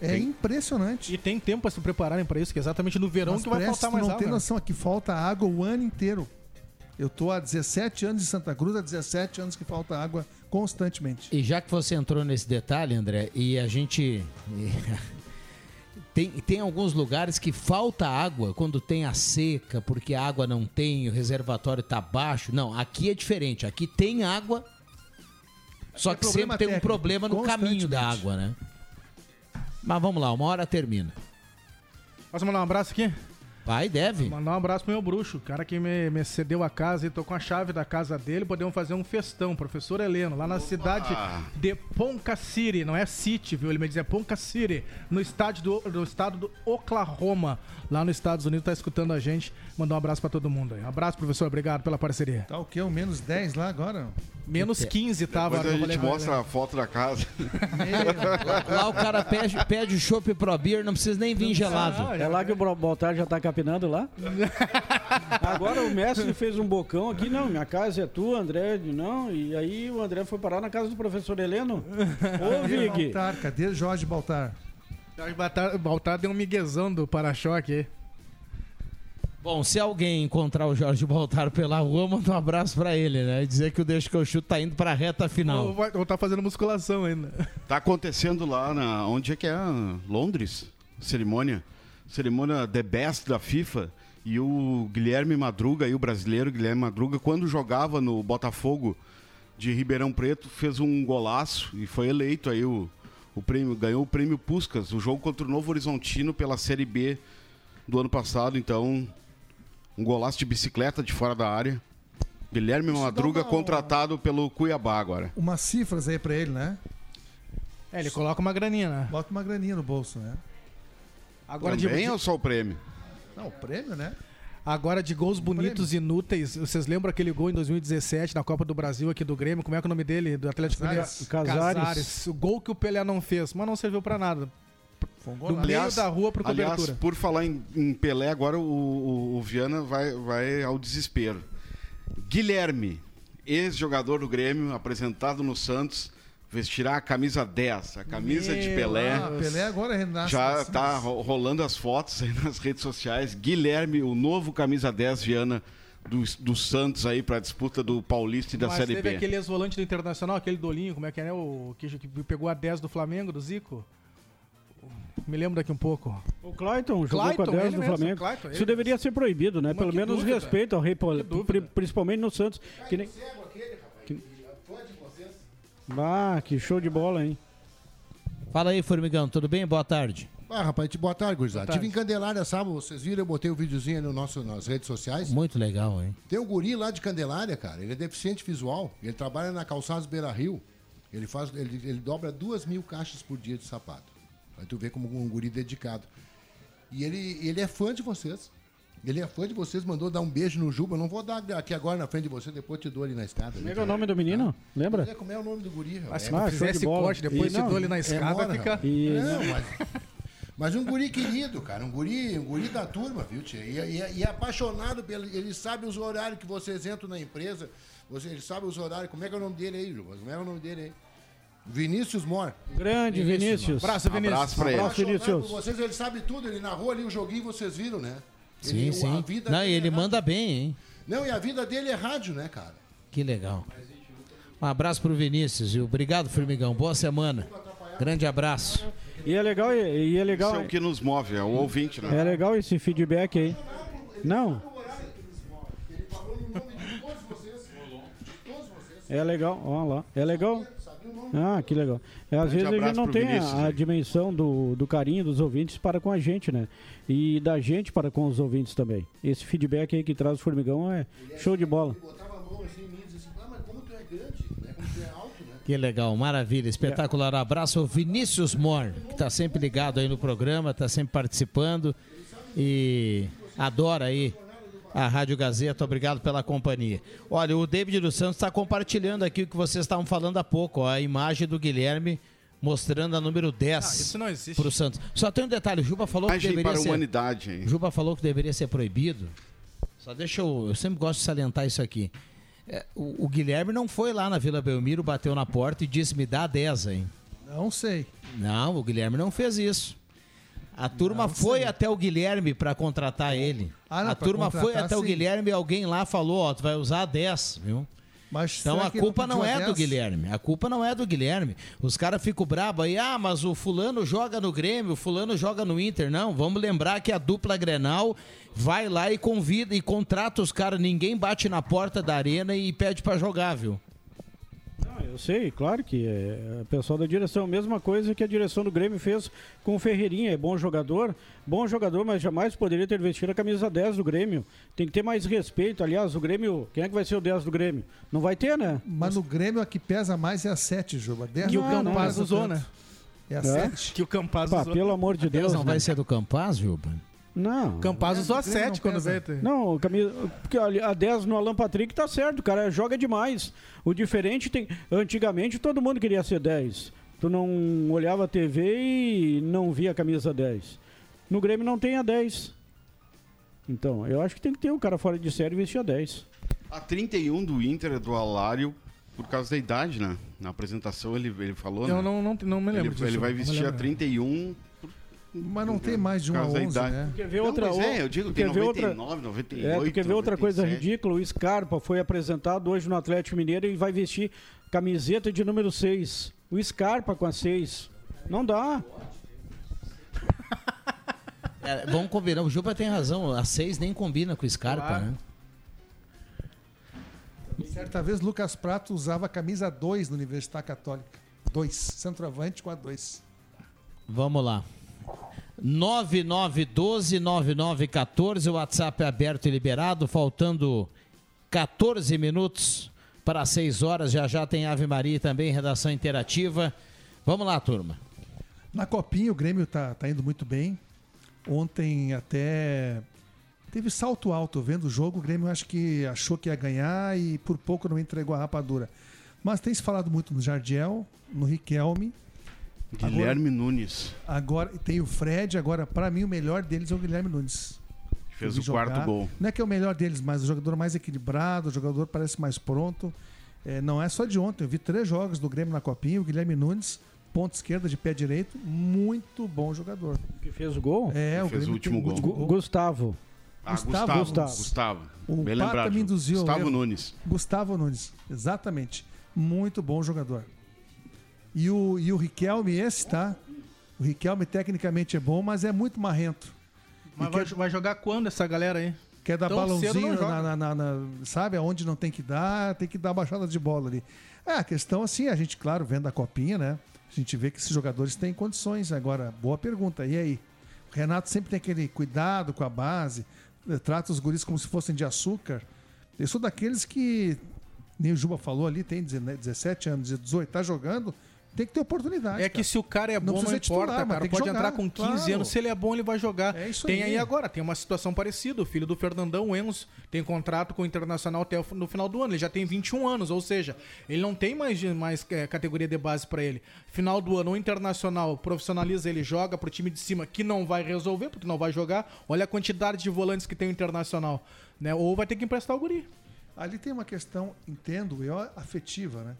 Speaker 6: É impressionante.
Speaker 3: E tem tempo pra se prepararem pra isso, que é exatamente no verão
Speaker 6: Mas
Speaker 3: que vai faltar mais
Speaker 6: não
Speaker 3: água.
Speaker 6: tem
Speaker 3: né?
Speaker 6: noção aqui falta água o ano inteiro. Eu tô há 17 anos em Santa Cruz, há 17 anos que falta água constantemente.
Speaker 1: E já que você entrou nesse detalhe, André, e a gente. Tem, tem alguns lugares que falta água quando tem a seca, porque a água não tem, o reservatório está baixo. Não, aqui é diferente. Aqui tem água, só
Speaker 6: É
Speaker 1: que sempre tem um problema no caminho da água, né? Mas vamos lá, uma hora termina.
Speaker 3: Posso mandar um abraço aqui?
Speaker 1: Vai, deve.
Speaker 3: Mandar um abraço pro meu bruxo, o cara que me, me cedeu a casa e tô com a chave da casa dele, podemos fazer um festão, professor Heleno, lá na cidade de Ponca City, não é City, viu? Ele me dizia Ponca City, no estádio do, do estado do Oklahoma, lá nos Estados Unidos, tá escutando a gente. Mandar um abraço pra todo mundo aí. Abraço, professor, obrigado pela parceria.
Speaker 6: Tá o quê? O menos 10 lá agora?
Speaker 3: Menos 15 tava.
Speaker 4: Depois a gente
Speaker 3: com ele.
Speaker 4: mostra a foto da casa.
Speaker 1: Lá o cara pede, pede o chopp pro beer, não precisa nem vir gelado.
Speaker 5: É lá que o Baltar já tá capinando lá? Agora o mestre fez um bocão aqui, não, minha casa é tua, André, não, e aí o André foi parar na casa do professor Heleno. Ô, Vig,
Speaker 6: Baltar? Cadê Jorge Baltar?
Speaker 3: Jorge Baltar, Baltar deu um miguezão do para-choque aí.
Speaker 1: Bom, se alguém encontrar o Jorge Baltar pela rua, manda um abraço pra ele, né? E dizer que o Deixa que eu chuto tá indo pra reta final.
Speaker 3: Ou, ou tá fazendo musculação ainda.
Speaker 4: Tá acontecendo lá na. Onde é que é? Londres? Cerimônia. Cerimônia The Best da FIFA. E o Guilherme Madruga, aí, o brasileiro Guilherme Madruga, quando jogava no Botafogo de Ribeirão Preto, fez um golaço e foi eleito aí o, o prêmio, ganhou o prêmio Puscas, o jogo contra o Novo Horizontino pela Série B do ano passado, então um golaço de bicicleta de fora da área. Guilherme Madruga
Speaker 6: uma-
Speaker 4: contratado pelo Cuiabá agora.
Speaker 6: Umas cifras aí pra ele, né?
Speaker 3: É, ele coloca uma graninha, né?
Speaker 6: Bota uma graninha no bolso, né?
Speaker 3: Agora de,
Speaker 4: Também ou só o prêmio?
Speaker 6: Não, o prêmio, né?
Speaker 3: agora de gols bonitos e inúteis. Vocês lembram aquele gol em 2017 na Copa do Brasil aqui do Grêmio? Como é que é o nome dele? Do Atlético
Speaker 6: Casares.
Speaker 3: Mineiro?
Speaker 5: Casares.
Speaker 3: O gol que o Pelé não fez, mas não serviu pra nada.
Speaker 6: Foi um
Speaker 3: Do
Speaker 6: golaço.
Speaker 3: meio da rua pro
Speaker 4: aliás,
Speaker 3: cobertura.
Speaker 4: por falar em, em Pelé, agora o, o- o Viana vai, vai ao desespero. Guilherme, ex-jogador do Grêmio, apresentado no Santos, vestirá a camisa 10, a camisa de
Speaker 3: Meu
Speaker 4: Pelé.
Speaker 6: Ah, Pelé agora renasce.
Speaker 4: Já
Speaker 6: assim.
Speaker 4: tá ro- rolando as fotos aí nas redes sociais. Guilherme, o novo camisa 10 Viana do, do Santos aí para a disputa do Paulista e da
Speaker 3: Mas
Speaker 4: Série
Speaker 3: teve
Speaker 4: B.
Speaker 3: aquele ex-volante do Internacional, aquele dolinho, como é que é, né? O que, que pegou a 10 do Flamengo, do Zico. Me lembro daqui um pouco.
Speaker 5: O Clayton jogou
Speaker 3: Clayton,
Speaker 5: com a 10
Speaker 3: ele
Speaker 5: do
Speaker 3: mesmo,
Speaker 5: Flamengo.
Speaker 3: Clayton,
Speaker 5: Isso deveria ser proibido, né?
Speaker 3: Mas
Speaker 5: Pelo menos
Speaker 3: dúvida.
Speaker 5: respeito ao rei, principalmente no Santos. Que nem... Ah, que show de bola, hein?
Speaker 1: Fala aí, Formigão, tudo bem? Boa tarde.
Speaker 11: Ah, rapaz, boa tarde, gurizada.
Speaker 3: Boa tarde.
Speaker 11: Tive em Candelária, sábado, vocês viram, eu botei o videozinho aí no nosso, nas redes sociais.
Speaker 1: Muito legal, hein?
Speaker 11: Tem um guri lá de Candelária, cara, ele é deficiente visual, ele trabalha na Calçados Beira Rio, ele, faz, ele, ele dobra duas mil caixas por dia de sapato. Aí tu vê como um guri dedicado. E ele, ele é fã de vocês. Ele é fã de vocês, mandou dar um beijo no Juba. Eu não vou dar aqui agora na frente de você, depois te dou ali na escada.
Speaker 5: Como é é o nome do menino? Lembra?
Speaker 11: É, como é o nome do guri? rapaz?
Speaker 3: Mas se
Speaker 11: É-
Speaker 3: não
Speaker 5: Ah, show
Speaker 3: fizer
Speaker 5: de
Speaker 3: esse
Speaker 5: bola.
Speaker 3: corte, depois
Speaker 5: E
Speaker 3: te
Speaker 5: não,
Speaker 3: dou ali na
Speaker 11: é
Speaker 3: escada,
Speaker 11: mora,
Speaker 3: fica...
Speaker 5: E,
Speaker 11: Não, mas, mas um guri querido, cara. Um guri, um guri da turma, viu, tia? E, e- e é apaixonado pelo. Ele sabe os horários que vocês entram na empresa. Você, ele sabe os horários. Como é que é o nome dele aí, Juba? Como é o nome dele aí? Vinícius Mor.
Speaker 5: Grande Vinícius.
Speaker 3: Abraço, Vinícius.
Speaker 4: Abraço pra ele.
Speaker 5: Abraço, Vinícius.
Speaker 11: vocês, ele sabe tudo. Ele narrou ali o joguinho, vocês viram, né?
Speaker 1: Sim,
Speaker 11: Ele- a
Speaker 1: sim.
Speaker 11: vida
Speaker 1: Não, e ele
Speaker 11: é
Speaker 1: manda
Speaker 11: rádio.
Speaker 1: bem, hein?
Speaker 11: Não, e a vida dele é rádio, né, cara?
Speaker 1: Que legal. Um abraço pro Vinícius e obrigado, Formigão. Boa semana. Grande abraço.
Speaker 5: E é legal, e e é legal.
Speaker 4: Isso é o que nos move, é o ouvinte, né?
Speaker 5: É legal esse feedback aí. Não. É legal, olha lá. É legal. Ah, que legal. É, às
Speaker 4: Grande
Speaker 5: vezes a gente
Speaker 4: abraço
Speaker 5: não tem
Speaker 4: Vinícius,
Speaker 5: a, a dimensão do, do carinho dos ouvintes para com a gente, né? E da gente para com os ouvintes também. Esse feedback aí que traz o formigão é show de bola.
Speaker 11: Botava a mão assim em mim e dizia assim: ah, mas como tu é grande, né? Como tu é alto, né?
Speaker 1: Que legal, maravilha, espetacular. Abraço ao Vinícius Mor, que está sempre ligado aí no programa, está sempre participando e adora aí a Rádio Gazeta. Obrigado pela companhia. Olha, o David dos Santos está compartilhando aqui o que vocês estavam falando há pouco, ó, a imagem do Guilherme mostrando a número 10
Speaker 3: Ah, isso não existe.
Speaker 1: para o Santos. Só tem um detalhe, o Juba falou que deveria
Speaker 4: para a
Speaker 1: ser...
Speaker 4: humanidade, hein?
Speaker 1: Juba falou que deveria ser proibido. Só deixa eu. Eu sempre gosto de salientar isso aqui. É, o, o Guilherme não foi lá na Vila Belmiro, bateu na porta e disse: me dá 10, hein?
Speaker 6: Não sei.
Speaker 1: Não, o Guilherme não fez isso. A turma foi até o Guilherme para contratar ele.
Speaker 6: Ah, não,
Speaker 1: a turma foi até o
Speaker 6: sim.
Speaker 1: Guilherme e alguém lá falou: ó, tu vai usar 10, viu?
Speaker 6: Mas
Speaker 1: Então a culpa não
Speaker 6: pediu
Speaker 1: é
Speaker 6: a
Speaker 1: do
Speaker 6: 10?
Speaker 1: Guilherme. A culpa não é do Guilherme. Os caras ficam bravos aí, ah, mas o fulano joga no Grêmio, o fulano joga no Inter. Não, vamos lembrar que a dupla Grenal vai lá e convida e contrata os caras. Ninguém bate na porta da arena e pede pra jogar, viu?
Speaker 5: Eu sei, claro que é, o pessoal da direção, mesma coisa que a direção do Grêmio fez com o Ferreirinha, é bom jogador, bom jogador, mas jamais poderia ter vestido a camisa 10 do Grêmio. Tem que ter mais respeito. Aliás, o Grêmio, quem é que vai ser o 10 do Grêmio? Não vai ter, né?
Speaker 6: Mas no Grêmio a que pesa mais é a 7, Juba. Dez
Speaker 3: Que o
Speaker 6: não, não
Speaker 3: Campaz usou, né?
Speaker 6: É a
Speaker 5: É?
Speaker 6: 7.
Speaker 3: Que o Campaz usou.
Speaker 5: pelo amor de Deus.
Speaker 1: não
Speaker 5: né?
Speaker 1: vai ser do Campaz, Juba?
Speaker 5: Não.
Speaker 3: Campaz usou a
Speaker 6: o Grêmio
Speaker 3: 7
Speaker 6: não
Speaker 3: quando veio.
Speaker 5: Não, camisa, porque ali, a 10 no Alan Patrick tá certo, o cara joga demais. O diferente tem. Antigamente todo mundo queria ser 10. Tu não olhava a TV e não via a camisa 10. No Grêmio não tem a 10. Então, eu acho que tem que ter um cara fora de série e vestir a 10.
Speaker 4: A 31 do Inter é do Alário por causa da idade, né? Na apresentação ele, ele falou, né?
Speaker 3: Eu não, não, não me lembro
Speaker 4: ele,
Speaker 3: disso.
Speaker 4: ele vai vestir a
Speaker 3: lembro.
Speaker 4: 31 por,
Speaker 6: Mas não tem mais de um
Speaker 4: Por
Speaker 6: a
Speaker 4: causa da
Speaker 6: 11,
Speaker 4: idade.
Speaker 6: né?
Speaker 5: Quer ver
Speaker 4: Não,
Speaker 5: outra,
Speaker 4: mas é, eu digo,
Speaker 5: tu
Speaker 4: tem
Speaker 5: quer ver
Speaker 4: 99, 98,
Speaker 5: é, ver outra coisa
Speaker 4: 97.
Speaker 5: ridícula? O Scarpa foi apresentado hoje no Atlético Mineiro e vai vestir camiseta de número 6. O Scarpa com a 6. Não dá.
Speaker 1: É, vamos combinar, o Juba tem razão, a 6 nem combina com o Scarpa,
Speaker 6: Claro.
Speaker 1: né?
Speaker 6: Certa vez, Lucas Prato usava a camisa 2 no Universidade Católica. 2. Centroavante com a 2.
Speaker 1: Vamos lá. 9912-9914, o WhatsApp é aberto e liberado, faltando 14 minutos para 6 horas. Já já tem Ave Maria também redação interativa. Vamos lá, turma.
Speaker 6: Na Copinha, o Grêmio tá, tá indo muito bem. Ontem até teve salto alto. Vendo o jogo, o Grêmio acho que achou que ia ganhar e por pouco não entregou a rapadura. Mas tem se falado muito no Jardiel, no Riquelme.
Speaker 4: Guilherme Nunes.
Speaker 6: Agora tem o Fred, agora para mim o melhor deles é o Guilherme Nunes.
Speaker 4: Fez o quarto gol.
Speaker 6: Não é que é o melhor deles, mas o jogador mais equilibrado, o jogador parece mais pronto. É, não é só de ontem, eu vi três jogos do Grêmio na Copinha, o Guilherme Nunes, ponta esquerda de pé direito, muito bom jogador.
Speaker 5: Que fez o gol?
Speaker 6: É, o
Speaker 4: Fez
Speaker 6: Grêmio
Speaker 4: o último gol.
Speaker 5: Gu- Gustavo.
Speaker 4: Ah,
Speaker 6: Gustavo.
Speaker 4: Gustavo. Gustavo.
Speaker 6: O
Speaker 4: Bem
Speaker 6: Pata
Speaker 4: lembrado.
Speaker 6: me induziu
Speaker 4: Gustavo
Speaker 6: erro.
Speaker 4: Nunes.
Speaker 6: Gustavo Nunes, exatamente. Muito bom jogador. E o, e o Riquelme, esse, tá? O Riquelme tecnicamente é bom, mas é muito marrento.
Speaker 3: Mas vai,
Speaker 6: quer-
Speaker 3: vai jogar quando essa galera aí?
Speaker 6: Quer dar
Speaker 3: Tão
Speaker 6: balãozinho, na- na- na- sabe? Aonde não tem que dar, tem que dar baixada de bola ali. É, a questão assim, a gente, claro, vendo a copinha, né? A gente vê que esses jogadores têm condições. Agora, boa pergunta. E aí? O Renato sempre tem aquele cuidado com a base, eh, trata os guris como se fossem de açúcar. Eu sou daqueles que, nem o Juba falou ali, tem 17 anos, 18, tá jogando, tem que ter oportunidade.
Speaker 3: É que se o cara é bom, não, importa,
Speaker 6: titular,
Speaker 3: cara. Pode
Speaker 6: jogar,
Speaker 3: entrar com 15
Speaker 6: claro.
Speaker 3: anos, se ele é bom, ele vai jogar.
Speaker 6: É isso
Speaker 3: tem
Speaker 6: aí.
Speaker 3: aí agora, tem uma situação parecida. O filho do Fernandão, o Enzo, tem contrato com o Internacional até no final do ano. Ele já tem 21 anos, ou seja, ele não tem mais, mais é, categoria de base pra ele. Final do ano, o Internacional profissionaliza ele, joga pro time de cima que não vai resolver, porque não vai jogar. Olha a quantidade de volantes que tem o Internacional. Né? Ou vai ter que emprestar o guri.
Speaker 6: Ali tem uma questão, entendo eu, afetiva, né?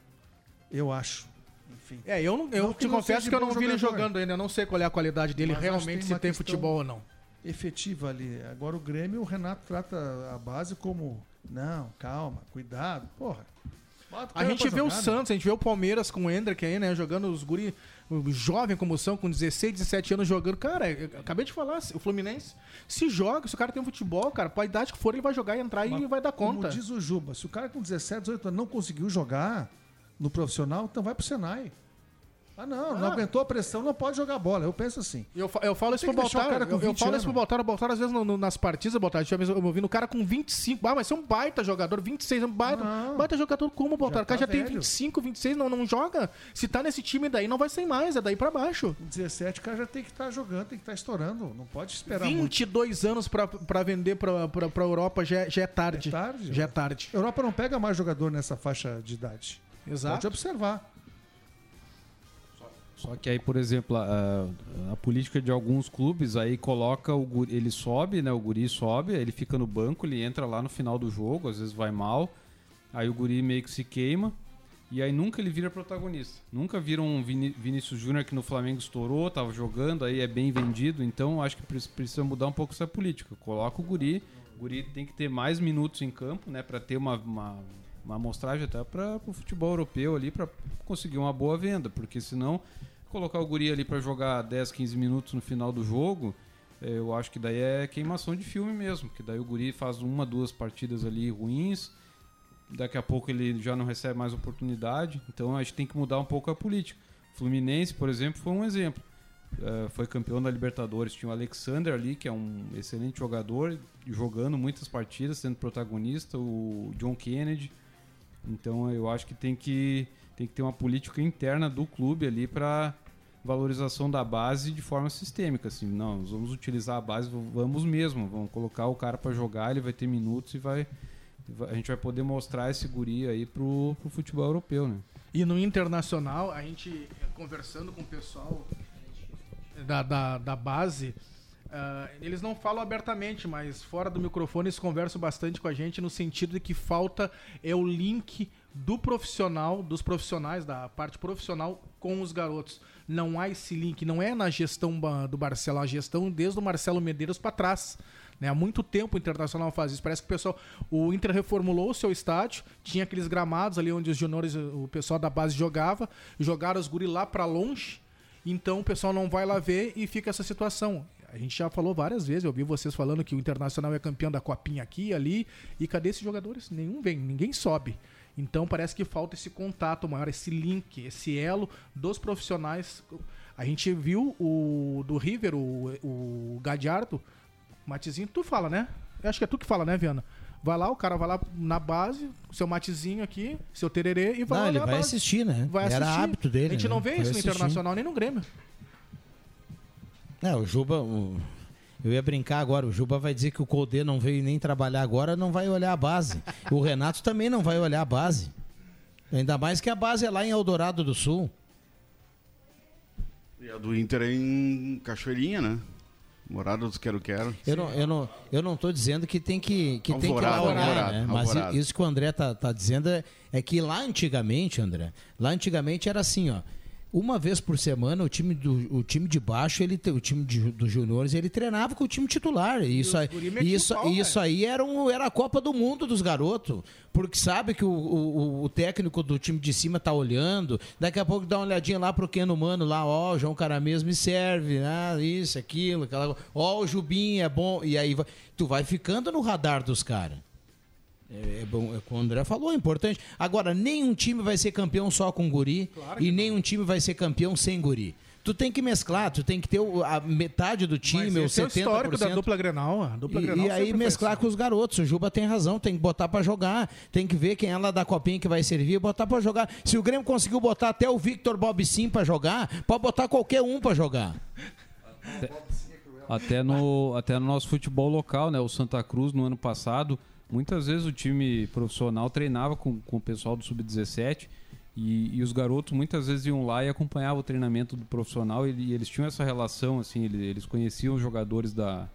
Speaker 6: Eu acho. Enfim.
Speaker 3: É, eu, não, eu
Speaker 6: Não
Speaker 3: te confesso que eu não vi ele jogando ainda. Eu não sei qual é a qualidade dele,
Speaker 6: Mas
Speaker 3: realmente,
Speaker 6: tem
Speaker 3: se tem futebol ou não.
Speaker 6: efetiva ali. Agora o Grêmio, o Renato trata a base como. Não, calma, cuidado. Porra.
Speaker 3: A gente vê o
Speaker 6: né?
Speaker 3: Santos, a gente vê o Palmeiras com o Hendrick aí, né? Jogando os guri, o jovem como são, com 16, 17 anos jogando. Cara, eu acabei de falar, o Fluminense se joga, se o cara tem um futebol, cara, pra idade que for, ele vai jogar e entrar e vai dar conta.
Speaker 6: Como diz o Juba, se o cara com 17, 18 anos não conseguiu jogar no profissional, então vai pro Senai. Ah, não, não
Speaker 3: Ah.
Speaker 6: aguentou a pressão, não pode jogar bola. Eu penso assim.
Speaker 3: Eu, eu falo isso
Speaker 6: Tem
Speaker 3: pro Baltar. Eu, eu
Speaker 6: 20
Speaker 3: falo
Speaker 6: anos.
Speaker 3: isso pro Baltar. O Baltar, às vezes, no- no- nas partidas, Baltar, tinha eu ouvindo o cara com 25. Ah, mas você é um baita jogador, 26, é um baita.
Speaker 6: Não.
Speaker 3: Baita jogador como, Baltar?
Speaker 6: Já
Speaker 3: o cara
Speaker 6: tá
Speaker 3: já tem
Speaker 6: velho.
Speaker 3: 25, 26, não, não joga. Se tá nesse time daí, não vai ser mais, é daí pra baixo.
Speaker 6: Com 17, o cara já tem que estar jogando, tem que estar estourando. Não pode esperar muito.
Speaker 3: 22 anos pra, pra vender pra, pra, pra Europa já, é- já é tarde.
Speaker 6: É tarde,
Speaker 3: Já é
Speaker 6: né?
Speaker 3: tarde.
Speaker 6: A Europa não pega mais jogador nessa faixa de idade.
Speaker 3: Exato.
Speaker 6: Pode observar.
Speaker 7: Só que aí, por exemplo, a, a política de alguns clubes aí coloca o guri, ele sobe, né? O guri sobe, aí ele fica no banco, ele entra lá no final do jogo, às vezes vai mal, aí o guri meio que se queima. E aí nunca ele vira protagonista. Nunca vira um Vinícius Júnior que no Flamengo estourou, tava jogando, aí é bem vendido. Então acho que pre- precisa mudar um pouco essa política. Coloca o guri, o guri tem que ter mais minutos em campo, né, para ter uma, uma, uma amostragem até para o futebol europeu ali para conseguir uma boa venda, porque senão colocar o guri ali para jogar 10, 15 minutos no final do jogo, eh, eu acho que daí é queimação de filme mesmo, que daí o guri faz uma, duas partidas ali ruins, daqui a pouco ele já não recebe mais oportunidade, então a gente tem que mudar um pouco a política. Fluminense, por exemplo, foi um exemplo. Eh, foi campeão da Libertadores, tinha o Alexander ali, que é um excelente jogador, jogando muitas partidas, sendo protagonista, o John Kennedy. Então eu acho que tem que, tem que ter uma política interna do clube ali para valorização da base de forma sistêmica. Assim, não, nós vamos utilizar a base, vamos mesmo, vamos colocar o cara para jogar, ele vai ter minutos e vai, a gente vai poder mostrar esse guri aí pro, pro futebol europeu, né?
Speaker 3: E no internacional, a gente eh, conversando com o pessoal da, da, da base, ah, eles não falam abertamente, mas fora do microfone eles conversam bastante com a gente no sentido de que falta é o link do profissional, dos profissionais, da parte profissional com os garotos. Não há esse link, não é na gestão do Marcelo, a gestão desde o Marcelo Medeiros para trás. Né? Há muito tempo o Internacional faz isso. Parece que o pessoal. O Inter reformulou o seu estádio, tinha aqueles gramados ali onde os juniores, o pessoal da base jogava, jogaram os guri lá para longe, então o pessoal não vai lá ver e fica essa situação. A gente já falou várias vezes, eu ouvi vocês falando que o Internacional é campeão da copinha aqui e ali, e cadê esses jogadores? Nenhum vem, ninguém sobe. Então parece que falta esse contato maior, esse link, esse elo dos profissionais. A gente viu o do River, o, o Gadiardo, Matezinho, tu fala, né? Eu acho que é tu que fala, né, Viana? Vai lá, o cara vai lá na base, seu matezinho aqui, seu tererê e vai
Speaker 1: Não,
Speaker 3: lá
Speaker 1: ele
Speaker 3: na
Speaker 1: vai
Speaker 3: base.
Speaker 1: assistir, né?
Speaker 3: Vai
Speaker 1: Era
Speaker 3: assistir.
Speaker 1: hábito dele,
Speaker 3: A gente
Speaker 1: né?
Speaker 3: não vê
Speaker 1: Vai
Speaker 3: isso no
Speaker 1: assistir.
Speaker 3: Internacional nem no Grêmio.
Speaker 1: É, o Juba. o- Eu ia brincar agora, o Juba vai dizer que o Codê não veio nem trabalhar agora, não vai olhar a base. O Renato também não vai olhar a base. Ainda mais que a base é lá em Eldorado do Sul.
Speaker 4: E a do Inter é em Cachoeirinha, né? Morada dos Quero Quero.
Speaker 1: Eu não, eu não, eu não tô dizendo que tem que, que, tem que ir lá olhar, né? Mas
Speaker 4: Alvorada.
Speaker 1: i- isso que o André tá, tá dizendo é, é que lá antigamente, André, lá antigamente era assim, ó. Uma vez por semana o time, do, o time de baixo, ele, o time de- dos juniores, ele treinava com o time titular. E isso, aí, isso,
Speaker 3: pau,
Speaker 1: isso aí era, um, era a Copa do Mundo dos garotos. Porque sabe que o, o, o técnico do time de cima tá olhando. Daqui a pouco dá uma olhadinha lá pro Keno Mano, lá, ó, o João Caramês me serve, ah, isso, aquilo, aquela Ó, o Jubim é bom. E aí vai- tu vai ficando no radar dos caras. É, é bom, é como o André falou, é importante. Agora, nenhum time vai ser campeão só com guri e nenhum time vai ser campeão sem guri. Tu tem que mesclar, tu tem que ter o- a metade do time,
Speaker 3: Mas
Speaker 1: ou
Speaker 3: esse é o
Speaker 1: 70%.
Speaker 3: histórico da dupla Grenal. A dupla
Speaker 1: E,
Speaker 3: Grenal
Speaker 1: e aí mesclar com os garotos. O Juba tem razão, tem que botar pra jogar. Tem que ver quem é lá da copinha que vai servir, botar pra jogar. Se o Grêmio conseguiu botar até o Victor Bob Sim pra jogar, pode botar qualquer um pra jogar.
Speaker 7: Até no, até no nosso futebol local, né? O Santa Cruz, no ano passado, muitas vezes o time profissional treinava com, com o pessoal do Sub-17 e, e os garotos muitas vezes iam lá e acompanhavam o treinamento do profissional e, e eles tinham essa relação, assim, eles, eles conheciam os jogadores da,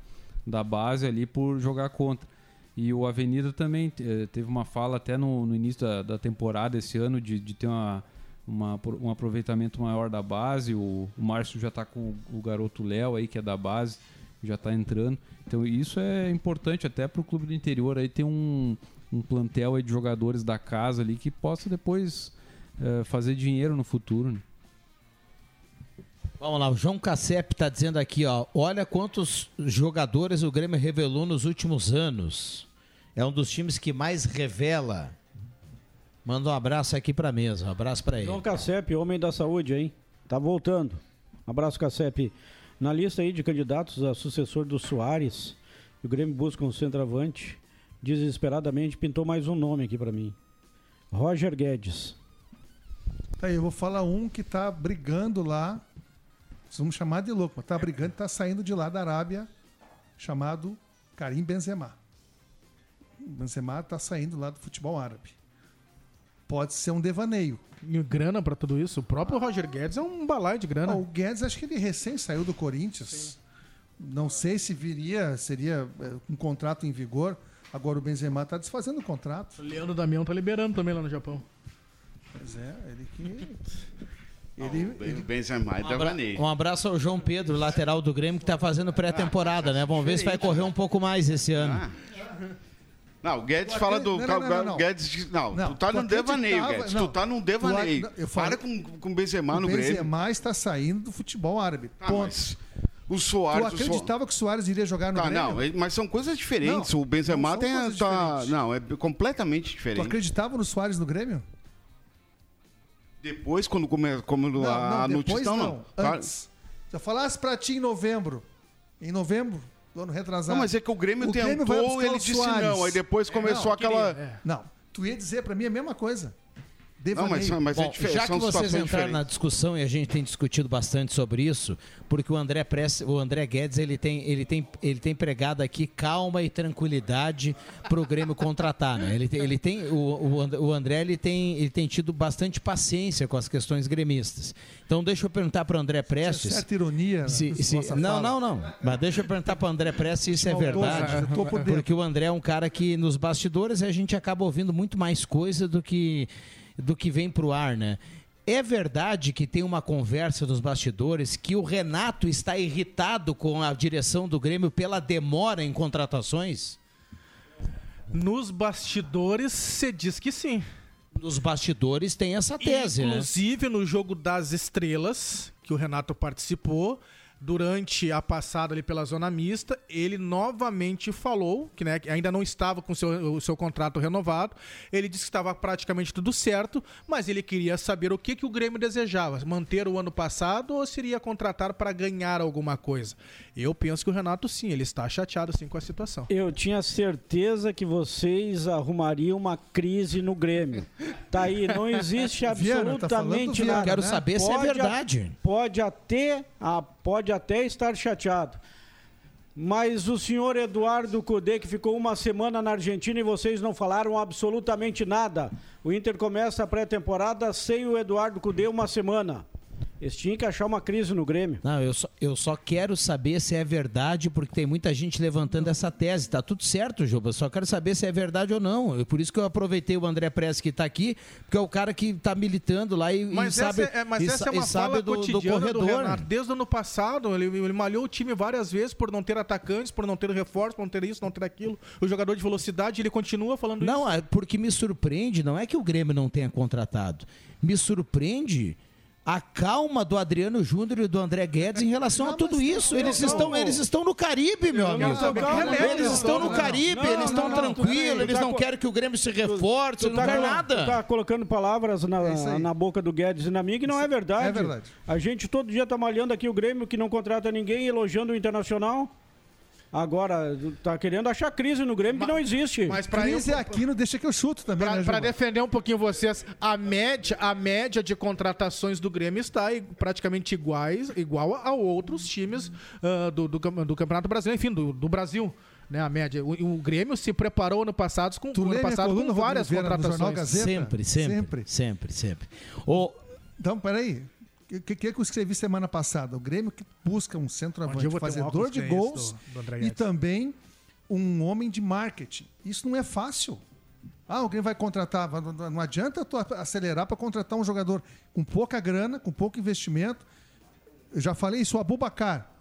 Speaker 7: da base ali por jogar contra. E o Avenida também eh, teve uma fala até no, no início da, da temporada esse ano de, de ter uma, uma- um aproveitamento maior da base. O, o Márcio já está com o, o garoto Léo aí, que é da base, já está entrando. Então isso é importante até para o clube do interior aí ter um, um plantel aí de jogadores da casa ali que possa depois eh, fazer dinheiro no futuro. né?
Speaker 1: Vamos lá, o João Cassep tá dizendo aqui, ó. Olha quantos jogadores o Grêmio revelou nos últimos anos. É um dos times que mais revela. Manda um abraço aqui pra mesa, um abraço pra ele.
Speaker 5: João Cassep, homem da saúde, hein? Tá voltando. Abraço, Cassep. Na lista aí de candidatos a sucessor do Soares, o Grêmio busca um centroavante. Desesperadamente pintou mais um nome aqui pra mim. Roger Guedes.
Speaker 6: Tá aí, eu vou falar um que tá brigando lá. Me chamar de louco, mas tá brigando tá saindo de lá da Arábia, chamado Karim Benzema. Benzema tá saindo lá do futebol árabe. Pode ser um devaneio.
Speaker 3: E grana pra tudo isso. O próprio Roger Guedes é um balaio de grana.
Speaker 6: Ah, o Guedes, acho que ele recém saiu do Corinthians. Não sei se viria, seria é, um contrato em vigor. Agora o Benzema tá desfazendo o contrato.
Speaker 3: O Leandro Damião tá liberando também lá no Japão.
Speaker 6: Pois é, ele que. Ele,
Speaker 4: Bem, Benzema e
Speaker 1: Um, abra-
Speaker 4: Devaney.
Speaker 1: um abraço ao João Pedro, lateral do Grêmio, que tá fazendo pré-temporada, né? Vamos ver se vai correr um pouco mais esse ano.
Speaker 4: Ah. Não, o Guedes
Speaker 6: Tu
Speaker 4: fala do.
Speaker 6: não, não, não, não.
Speaker 4: Guedes diz- não,
Speaker 6: Não,
Speaker 4: tu tá
Speaker 6: tu
Speaker 4: num devaneio,
Speaker 6: acreditava-
Speaker 4: Guedes. tu tá num
Speaker 6: tu
Speaker 4: devaneio.
Speaker 6: eu falo-
Speaker 4: Para com, com o Benzema
Speaker 6: o
Speaker 4: no Grêmio.
Speaker 6: Benzema está saindo do futebol árabe.
Speaker 4: Tá,
Speaker 6: Ponto.
Speaker 4: o
Speaker 6: Tu
Speaker 4: Soares. o Soares-
Speaker 6: acreditava que o Soares iria jogar no
Speaker 4: Tá,
Speaker 6: Grêmio?
Speaker 4: não, mas são coisas diferentes.
Speaker 6: Não,
Speaker 4: o Benzema
Speaker 6: não
Speaker 4: tem. a- Tá, não, é completamente
Speaker 6: Tu
Speaker 4: diferente.
Speaker 6: acreditava no Soares no Grêmio?
Speaker 4: Depois, quando come, como
Speaker 6: Não,
Speaker 4: a
Speaker 6: não, depois
Speaker 4: notícia. Não,
Speaker 6: não. Antes. Se eu falasse pra ti em novembro, em novembro, do ano retrasado.
Speaker 4: Não, mas é que o Grêmio
Speaker 6: vai
Speaker 4: tentou,
Speaker 6: buscar
Speaker 4: ele
Speaker 6: o
Speaker 4: disse
Speaker 6: Soares.
Speaker 4: não. Aí depois começou
Speaker 6: Não,
Speaker 4: aquela.
Speaker 6: queria, é. Não, tu ia dizer pra mim a mesma coisa.
Speaker 4: Não, mas, mas é
Speaker 1: Bom,
Speaker 4: dife-
Speaker 1: já que vocês entraram na
Speaker 4: diferentes.
Speaker 1: discussão e a gente tem discutido bastante sobre isso, porque o André Press, o André Guedes, ele tem, ele tem, ele tem pregado aqui calma e tranquilidade para o Grêmio contratar, né? Ele tem, ele tem o, o And- o André ele tem, ele tem tido bastante paciência com as questões gremistas. Então deixa eu perguntar para o André Prestes.
Speaker 6: certa ironia
Speaker 1: se- se-
Speaker 6: nossa
Speaker 1: não, não, não. Mas deixa eu perguntar para o André Prestes se isso é verdade.
Speaker 6: eu tô por dentro.
Speaker 1: Porque o André é um cara que nos bastidores a gente acaba ouvindo muito mais coisa do que do que vem pro ar, né? É verdade que tem uma conversa dos bastidores que o Renato está irritado com a direção do Grêmio pela demora em contratações?
Speaker 3: Nos bastidores, você diz que sim.
Speaker 1: Nos bastidores tem essa tese, né?
Speaker 3: Inclusive no jogo das estrelas, que o Renato participou, durante a passada ali pela zona mista, ele novamente falou que, né, que ainda não estava com seu, o seu contrato renovado. Ele disse que estava praticamente tudo certo, mas ele queria saber o que, que o Grêmio desejava: manter o ano passado ou seria contratar para ganhar alguma coisa. Eu penso que o Renato sim, ele está chateado sim com a situação.
Speaker 5: Eu tinha certeza que vocês arrumariam uma crise no Grêmio. Tá aí, não existe
Speaker 3: Viana, tá
Speaker 5: absolutamente
Speaker 3: Viana,
Speaker 5: nada.
Speaker 1: Quero saber se é
Speaker 5: Pode a-
Speaker 1: verdade.
Speaker 5: Pode até, ah, pode até estar chateado. Mas o senhor Eduardo Cudê, que ficou uma semana na Argentina e vocês não falaram absolutamente nada. O Inter começa a pré-temporada sem o Eduardo Cudê uma semana. Eles tinham que achar uma crise no Grêmio.
Speaker 1: Não, eu só, eu só quero saber se é verdade, porque tem muita gente levantando essa tese. Tá tudo certo, Juba. Só quero saber se é verdade ou não. É Por isso que eu aproveitei o André Press que tá aqui, porque é o cara que tá militando lá e, e
Speaker 3: Mas,
Speaker 1: sabe,
Speaker 3: essa, é, mas
Speaker 1: e,
Speaker 3: essa
Speaker 1: sa-
Speaker 3: é uma
Speaker 1: e sabe
Speaker 3: fala
Speaker 1: do, do
Speaker 3: cotidiana do,
Speaker 1: corredor.
Speaker 3: Renato. Desde o ano passado, ele, ele malhou o time várias vezes por não ter atacantes, por não ter reforço, por não ter isso, não ter aquilo. O jogador de velocidade, ele continua falando isso.
Speaker 1: Não, é porque me surpreende, não é que o Grêmio não tenha contratado. Me surpreende a calma do Adriano Júnior e do André Guedes em relação a tudo isso. Eles estão, eles estão no Caribe, meu
Speaker 3: Eu não
Speaker 1: amigo. Eles
Speaker 3: não,
Speaker 1: estão
Speaker 3: não,
Speaker 1: no
Speaker 3: não.
Speaker 1: Caribe,
Speaker 5: Não,
Speaker 1: eles estão
Speaker 5: não, não, tu
Speaker 1: tranquilos,
Speaker 5: tá-
Speaker 1: eles
Speaker 5: tu
Speaker 1: não querem que o Grêmio se reforce,
Speaker 5: Tu
Speaker 1: não
Speaker 5: tá
Speaker 1: quer nada.
Speaker 5: Tu tá colocando palavras na,
Speaker 6: É
Speaker 5: na boca do Guedes e na minha que não é verdade.
Speaker 6: é verdade.
Speaker 5: A gente todo dia tá malhando aqui o Grêmio que não contrata ninguém, elogiando o Internacional. Agora, tá querendo achar crise no Grêmio que não existe.
Speaker 3: Mas pra
Speaker 6: Crise
Speaker 3: eu-
Speaker 6: é aqui, não deixa que eu chuto também,
Speaker 3: Pra,
Speaker 6: né,
Speaker 3: pra defender um pouquinho vocês, a média, a média de contratações do Grêmio está praticamente iguais, igual a outros times ah, do, do, do Campeonato Brasileiro, enfim, do, do Brasil. Né, a média. O, o Grêmio se preparou ano passado com,
Speaker 6: Tu
Speaker 3: ano passado
Speaker 6: coluna,
Speaker 3: com várias
Speaker 6: Rodrigo
Speaker 3: contratações.
Speaker 1: Sempre, sempre,
Speaker 6: Sempre.
Speaker 1: sempre, sempre. Ô,
Speaker 6: Então, peraí. O que, que, que eu escrevi semana passada? O Grêmio que busca um centroavante,
Speaker 3: um
Speaker 6: fazedor de
Speaker 3: esse
Speaker 6: gols
Speaker 3: do- do
Speaker 6: e também um homem de marketing. Isso não é fácil. Ah, alguém vai contratar. Não adianta tu acelerar para contratar um jogador com pouca grana, com pouco investimento. Eu já falei isso, o Abubacar.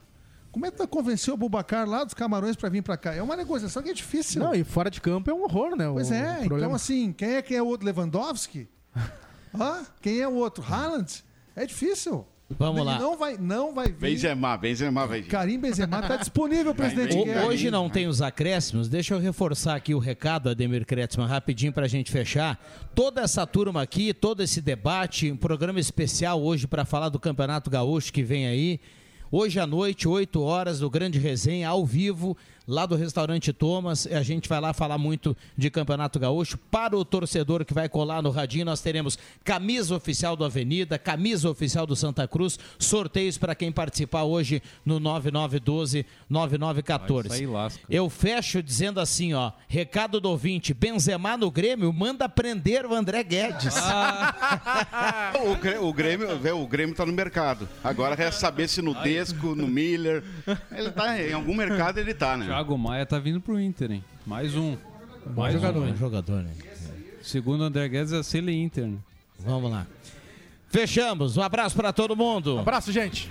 Speaker 6: Como é que tu vai convencer o Abubacar lá dos Camarões para vir para cá? É uma negociação que é difícil.
Speaker 3: Não, e fora de campo é um horror, né?
Speaker 6: Pois
Speaker 3: o
Speaker 6: é,
Speaker 3: problema.
Speaker 6: então assim, quem é quem é o outro Lewandowski? Hã? Quem é o outro? Haaland? É difícil.
Speaker 1: Vamos
Speaker 6: Ele
Speaker 1: lá.
Speaker 6: Não vai, não vai vir.
Speaker 4: Benzema, Benzema vai vir.
Speaker 6: Karim Benzema está disponível, presidente. Guerra.
Speaker 1: Hoje não tem os acréscimos. Deixa eu reforçar aqui o recado, Ademir Kretzmann, rapidinho para a gente fechar. Toda essa turma aqui, todo esse debate, um programa especial hoje para falar do Campeonato Gaúcho que vem aí. Hoje à noite, 8 horas, do Grande Resenha, ao vivo, lá do restaurante Thomas. A gente vai lá falar muito de Campeonato Gaúcho. Para o torcedor que vai colar no radinho, nós teremos camisa oficial do Avenida, camisa oficial do Santa Cruz, sorteios para quem participar hoje no 9912-9914.
Speaker 7: Vai sair lasca.
Speaker 1: Eu fecho dizendo assim, ó, recado do ouvinte, Benzema no Grêmio, manda prender o André Guedes.
Speaker 4: O, Grê- o Grêmio, o Grêmio tá no mercado. Agora resta saber se no Desco, no Miller. Ele tá, em algum mercado ele tá, né?
Speaker 7: Thiago Maia tá vindo pro Inter, hein? Mais um. Mais
Speaker 1: jogador,
Speaker 7: um.
Speaker 1: bom jogador, né?
Speaker 7: Segundo o André Guedes, é Sele Inter. né?
Speaker 1: Vamos lá. Fechamos. Um abraço para todo mundo.
Speaker 3: Abraço, gente.